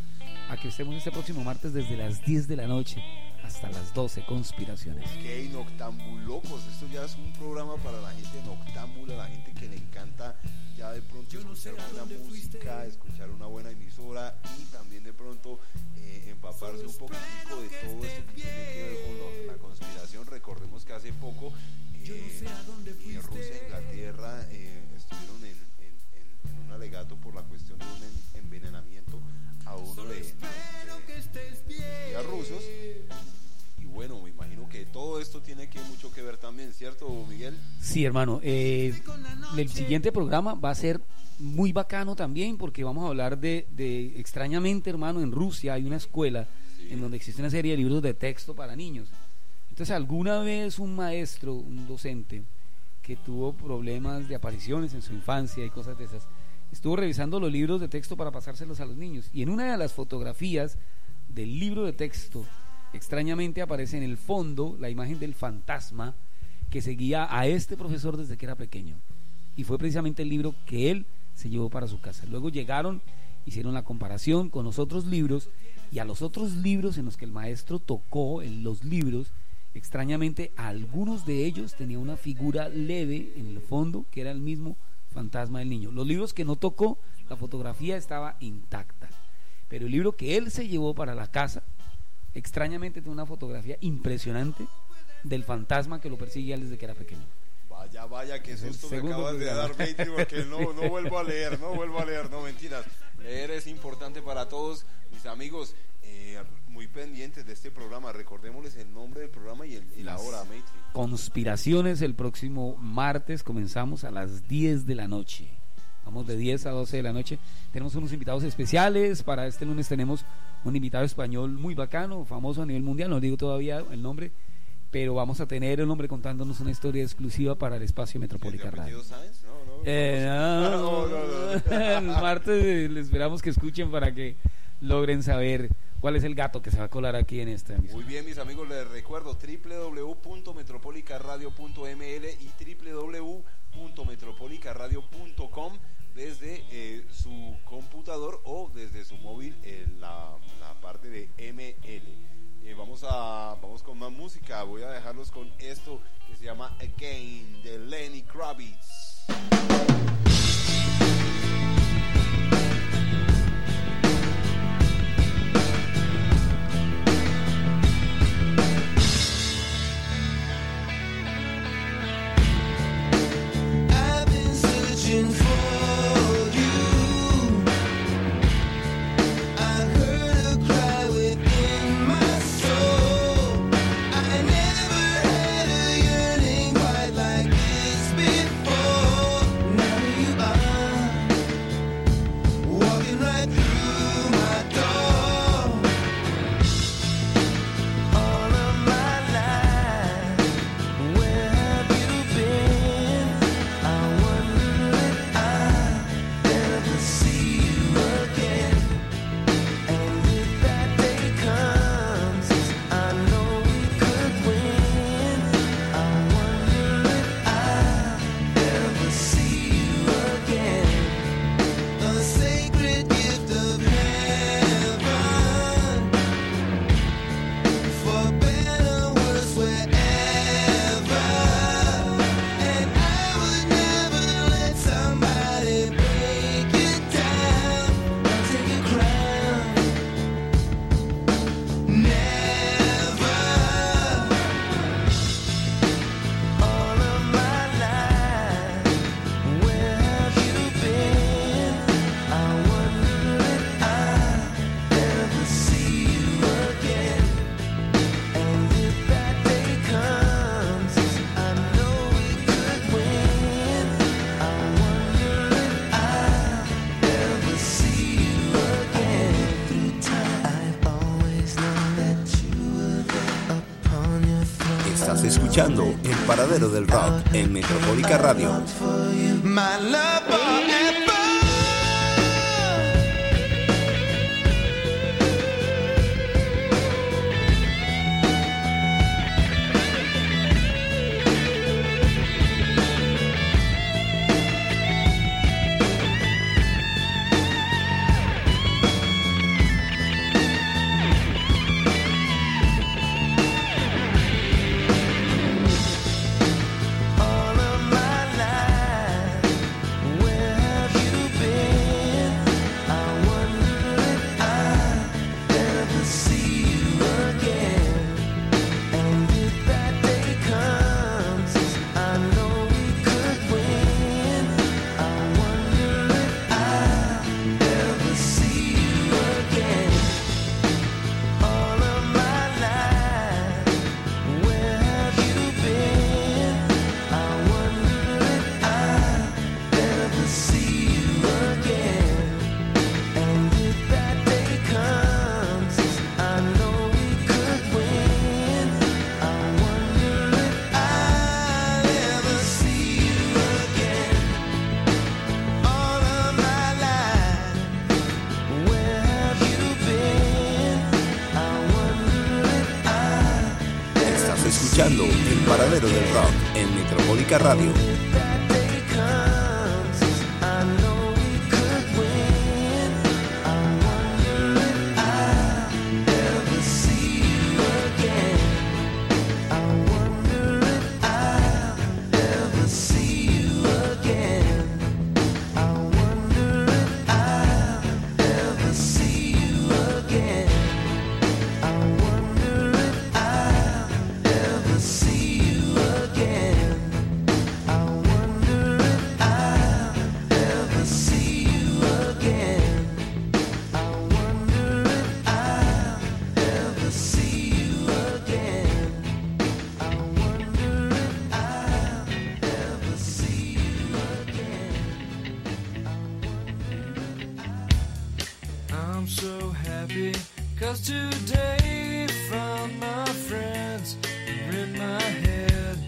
a que estemos este próximo martes desde las 10 de la noche hasta las 12, conspiraciones. Ok, noctambulocos, esto ya es un programa para la gente noctámbula, la gente que le encanta ya de pronto escuchar buena música, escuchar una buena emisora y también de pronto eh, empaparse un poquitico de todo esto que tiene que ver con lo- la conspiración. Recordemos que hace poco eh, eh, Rusia e Inglaterra eh, estuvieron en un alegato por la cuestión de un en- envenenamiento a uno de, de- de- rusos. Y bueno, me imagino que todo esto tiene que mucho que ver también, ¿cierto, Miguel? Sí, hermano. eh, el siguiente programa va a ser muy bacano también porque vamos a hablar de, de- extrañamente, hermano, en Rusia hay una escuela en donde existe una serie de libros de texto para niños. Entonces, alguna vez un maestro, un docente, que tuvo problemas de apariciones en su infancia y cosas de esas, estuvo revisando los libros de texto para pasárselos a los niños. Y en una de las fotografías del libro de texto, extrañamente aparece en el fondo la imagen del fantasma que seguía a este profesor desde que era pequeño. Y fue precisamente el libro que él se llevó para su casa. Luego llegaron, hicieron la comparación con los otros libros y a los otros libros en los que el maestro tocó, en los libros, extrañamente algunos de ellos tenía una figura leve en el fondo que era el mismo fantasma del niño. Los libros que no tocó, la fotografía estaba intacta. Pero el libro que él se llevó para la casa, extrañamente tiene una fotografía impresionante del fantasma que lo persigue desde que era pequeño. Vaya, vaya, qué susto me acabas de dar, Matthew, porque no, no vuelvo a leer, no vuelvo a leer, no mentiras. Leer es importante para todos, mis amigos, eh, muy pendientes de este programa. Recordémosles el nombre del programa y, el, y la hora. Conspiraciones el próximo martes, comenzamos a las 10 de la noche. Vamos de 10 a 12 de la noche. Tenemos unos invitados especiales. Para este lunes tenemos un invitado español muy bacano, famoso a nivel mundial. No digo todavía el nombre, pero vamos a tener el hombre contándonos una historia exclusiva para el espacio Metropolitana Radio. El martes les esperamos que escuchen para que logren saber cuál es el gato que se va a colar aquí en esta emisión. Muy bien, mis amigos, les recuerdo www.metropolicaradio.ml y www.metropolicaradio.com desde eh, su computador o desde su móvil en la, la parte de ML. Eh, vamos, a, vamos con más música. Voy a dejarlos con esto que se llama Again de Lenny Kravitz. El Paradero del Rock en Metropolica Radio. Radio. cause today found my friends in my head.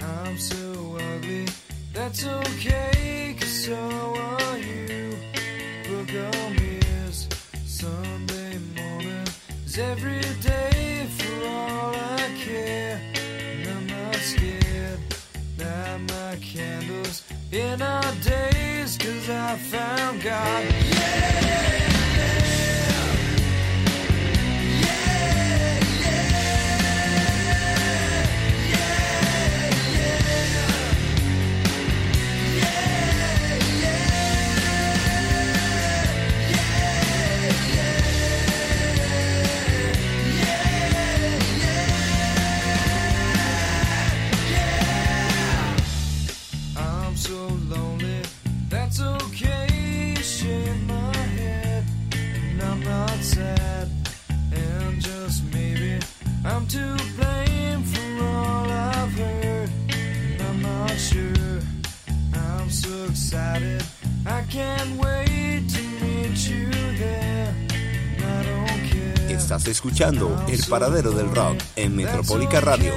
I'm so ugly. That's okay cause so are you. Book on mirrors Sunday morning. Is every day for all I care and I'm not scared. Light my candles in our days cause I found God. Yeah. Estás escuchando El Paradero del Rock en Metropólica Radio.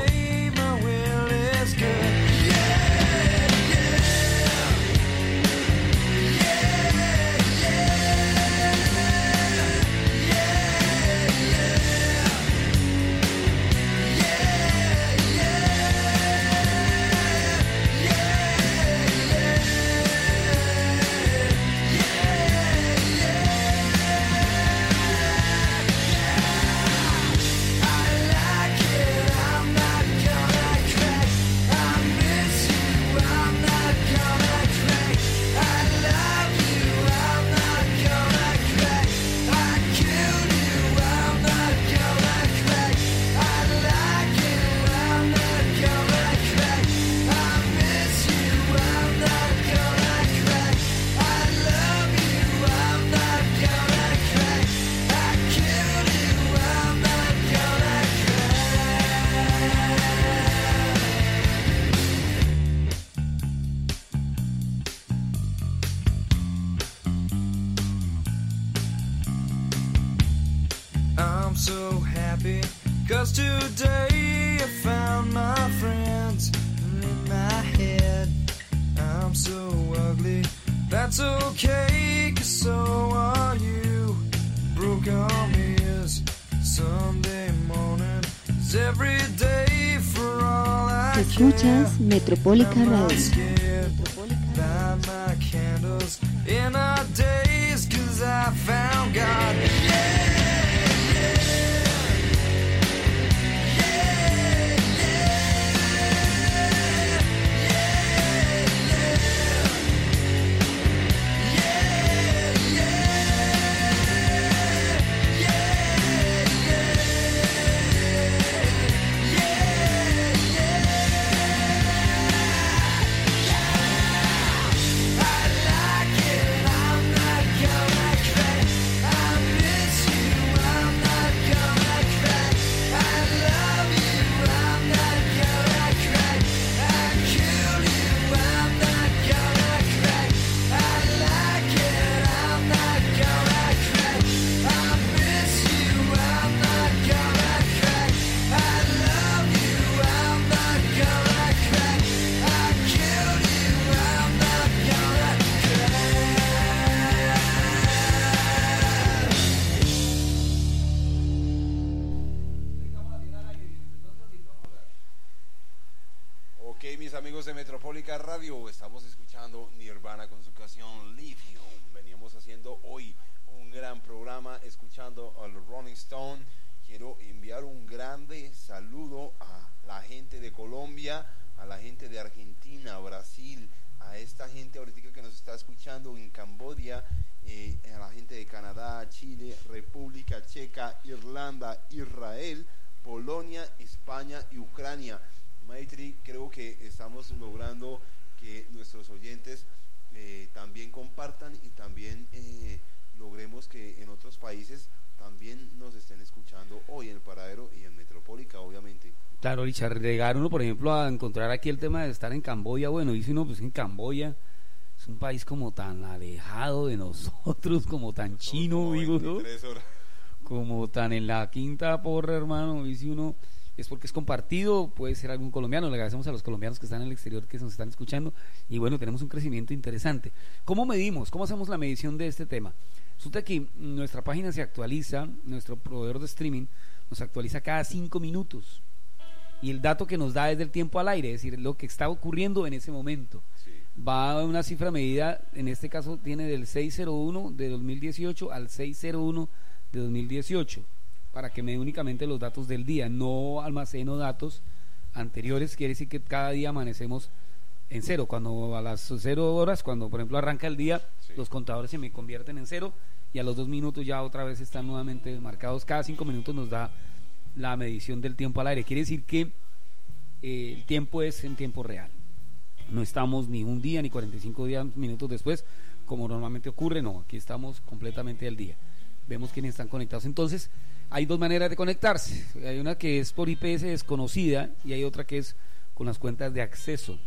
Escuchas Metropólica Llegar uno, por ejemplo, a encontrar aquí el tema de estar en Camboya. Bueno, dice uno, pues en Camboya es un país como tan alejado de nosotros, como tan chino, digo yo. 23 horas. como tan en la quinta porra, hermano, dice uno, es porque es compartido, puede ser algún colombiano, le agradecemos a los colombianos que están en el exterior que nos están escuchando y bueno, tenemos un crecimiento interesante. ¿Cómo medimos? ¿Cómo hacemos la medición de este tema? Resulta que nuestra página se actualiza, nuestro proveedor de streaming nos actualiza cada cinco minutos y el dato que nos da es del tiempo al aire, es decir, lo que está ocurriendo en ese momento. Va a una cifra medida, en este caso tiene del 601 de 2018 al 601 de 2018, para que me dé únicamente los datos del día, no almaceno datos anteriores, quiere decir que cada día amanecemos en cero, cuando a las cero horas, cuando por ejemplo arranca el día, los contadores se me convierten en cero y a los dos minutos ya otra vez están nuevamente marcados, cada cinco minutos nos da la medición del tiempo al aire, quiere decir que eh, el tiempo es en tiempo real. No estamos ni un día ni 45 días, minutos después, como normalmente ocurre, no, aquí estamos completamente al día. Vemos quiénes están conectados. Entonces, hay dos maneras de conectarse. Hay una que es por IPS desconocida y hay otra que es con las cuentas de acceso.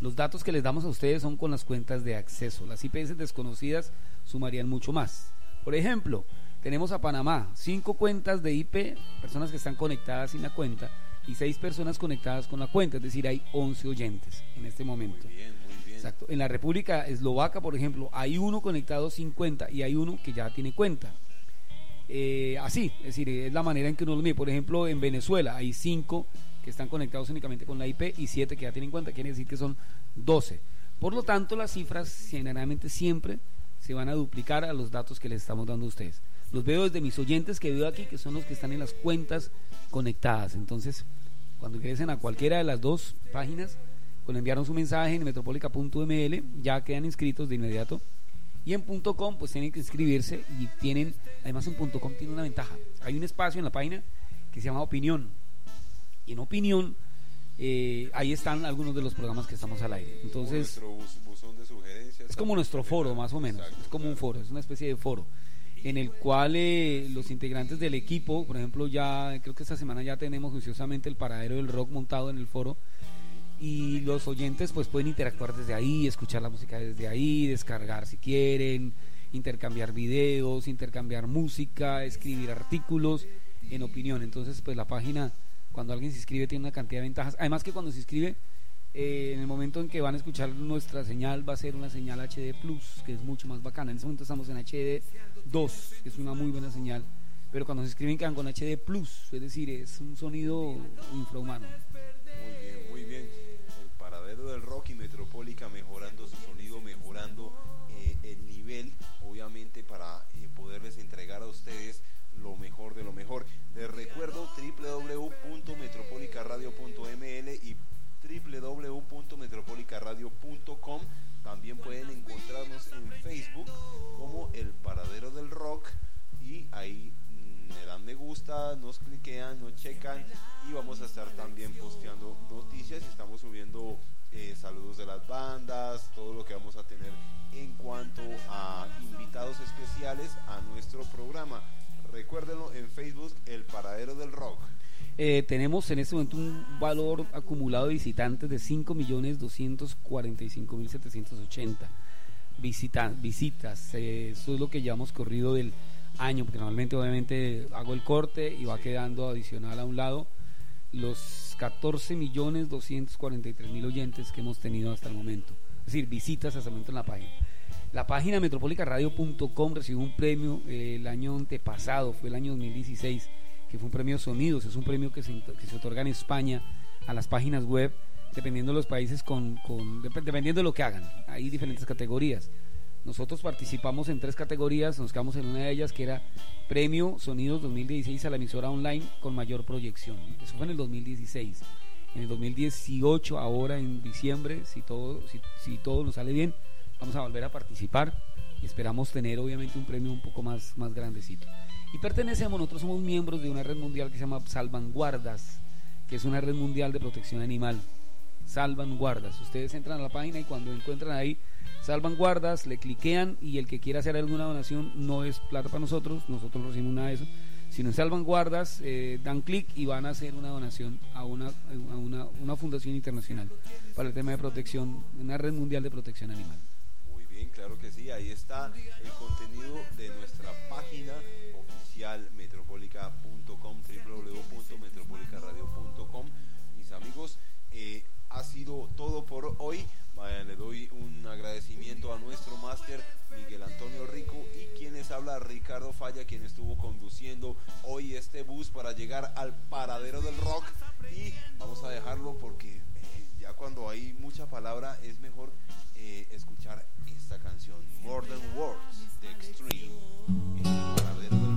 Los datos que les damos a ustedes son con las cuentas de acceso. Las IPS desconocidas sumarían mucho más. Por ejemplo, tenemos a Panamá, cinco cuentas de IP, personas que están conectadas sin la cuenta, y seis personas conectadas con la cuenta, es decir, hay 11 oyentes en este momento. Exacto. En la República Eslovaca, por ejemplo, hay uno conectado sin cuenta y hay uno que ya tiene cuenta. Eh, así, es decir, es la manera en que uno lo mide. Por ejemplo, en Venezuela hay cinco que están conectados únicamente con la IP y siete que ya tienen cuenta, quiere decir que son 12. Por lo tanto, las cifras generalmente siempre se van a duplicar a los datos que les estamos dando a ustedes. Los veo desde mis oyentes que veo aquí, que son los que están en las cuentas conectadas. Entonces, cuando ingresen a cualquiera de las dos páginas, con enviarnos un mensaje en metropolica.ml, ya quedan inscritos de inmediato. Y en .com, pues tienen que inscribirse y tienen, además en .com tiene una ventaja. Hay un espacio en la página que se llama opinión. Y en opinión, eh, ahí están algunos de los programas que estamos al aire. Entonces, Nuestro bus- buzón de sugerencias. es como nuestro foro, más o menos. Es como un foro, es una especie de foro en el cual eh, los integrantes del equipo, por ejemplo, ya creo que esta semana ya tenemos juiciosamente el paradero del rock montado en el foro y los oyentes pues pueden interactuar desde ahí, escuchar la música desde ahí, descargar si quieren, intercambiar videos, intercambiar música, escribir artículos en opinión. Entonces, pues la página cuando alguien se inscribe tiene una cantidad de ventajas. Además que cuando se inscribe Eh, en el momento en que van a escuchar nuestra señal va a ser una señal HD Plus, que es mucho más bacana. En este momento estamos en HD 2, que es una muy buena señal. Pero cuando se escriben quedan con HD Plus, es decir, es un sonido infrahumano. Muy bien, muy bien. El paradero del rock y Metropólica mejorando su sonido, nos cliquean, nos checan y vamos a estar también posteando noticias y estamos subiendo eh, saludos de las bandas, todo lo que vamos a tener en cuanto a invitados especiales a nuestro programa. Recuérdenlo en Facebook, El Paradero del Rock. Eh, tenemos en este momento un valor acumulado de visitantes de 5.245.780 visita, visitas. Eh, eso es lo que llevamos corrido del año, porque normalmente obviamente hago el corte y va quedando adicional a un lado los 14.243.000 oyentes que hemos tenido hasta el momento. Es decir, visitas hasta el momento en la página. La página metropolicaradio.com recibió un premio eh, el año antepasado, fue el año 2016, que fue un premio Sonidos, es un premio que se, que se otorga en España a las páginas web, dependiendo de los países, con, con- dep- dependiendo de lo que hagan. Hay diferentes categorías. Nosotros participamos en tres categorías, nos quedamos en una de ellas que era Premio Sonidos 2016 a la emisora online con mayor proyección. Eso fue en el 2016. En el 2018, ahora en diciembre, si todo, si, todo nos sale bien, vamos a volver a participar esperamos tener obviamente un premio un poco más, más grandecito. Y pertenecemos, nosotros somos miembros de una red mundial que se llama Salvanguardas, que es una red mundial de protección animal. Salvanguardas. Ustedes entran a la página y cuando encuentran ahí Salvanguardas, le cliquean y el que quiera hacer alguna donación no es plata para nosotros, nosotros no recibimos nada de eso, sino en Salvanguardas eh, dan clic y van a hacer una donación a una, a una, una fundación internacional para el tema de protección, una red mundial de protección animal. Muy bien, claro que sí. Ahí está el contenido de nuestra página oficial metropólica.com, www.metropolicaradio.com. Mis amigos, eh, ha sido todo por hoy. Habla Ricardo Falla, quien estuvo conduciendo hoy este bus para llegar al paradero del rock. Y vamos a dejarlo porque eh, ya cuando hay mucha palabra es mejor eh, escuchar esta canción, More Than Words, de Extreme.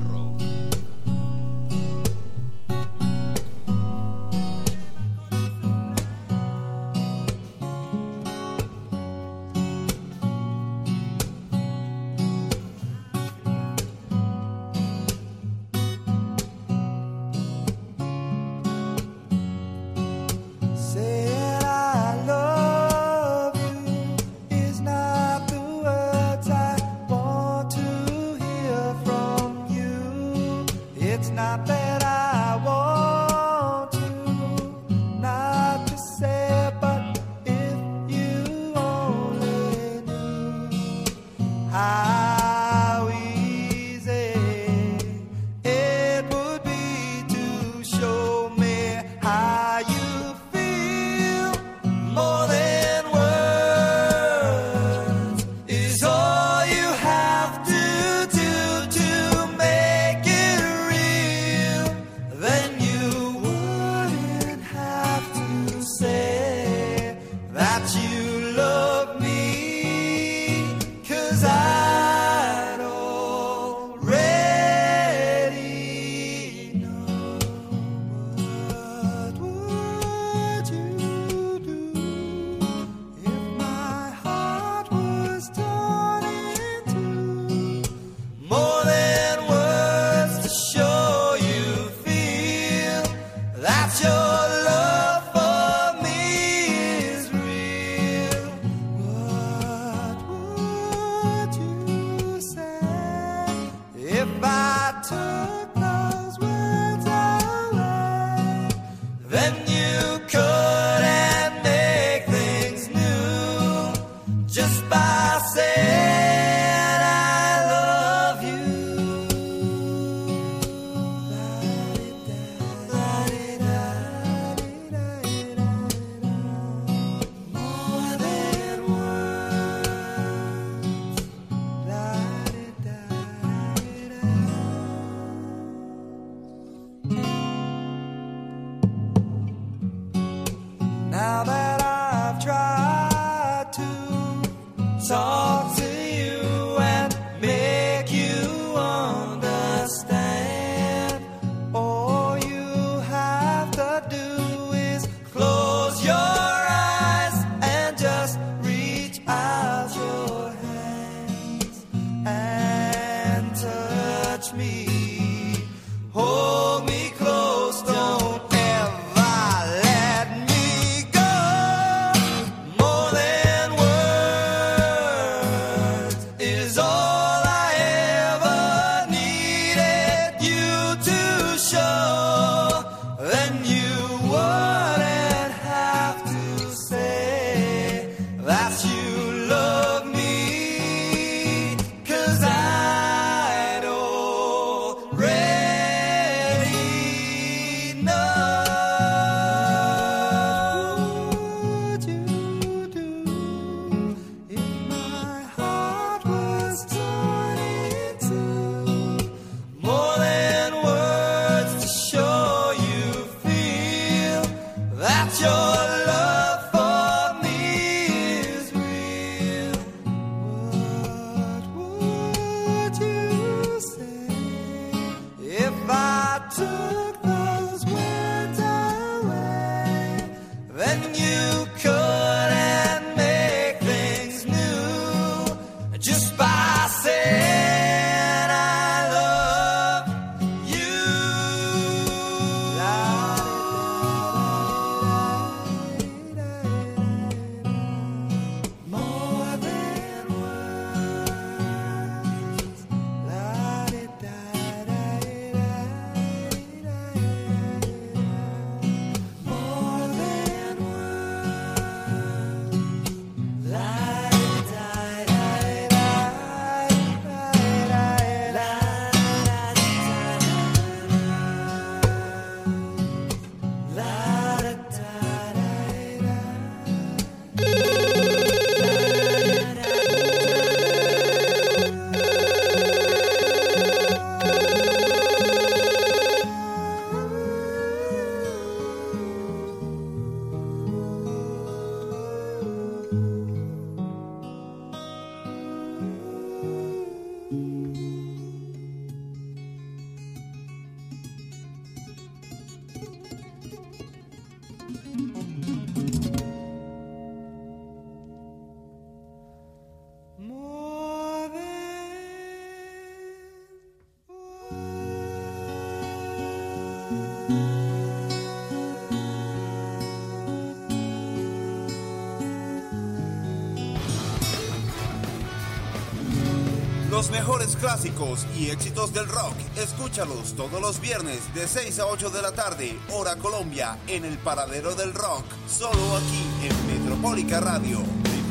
Los mejores clásicos y éxitos del rock, escúchalos todos los viernes de 6 a 8 de la tarde, hora Colombia, en el Paradero del Rock, solo aquí en Metropólica Radio,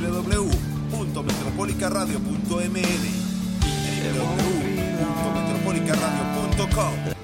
www.metropolicaradio.ml y www.metropolicaradio.com.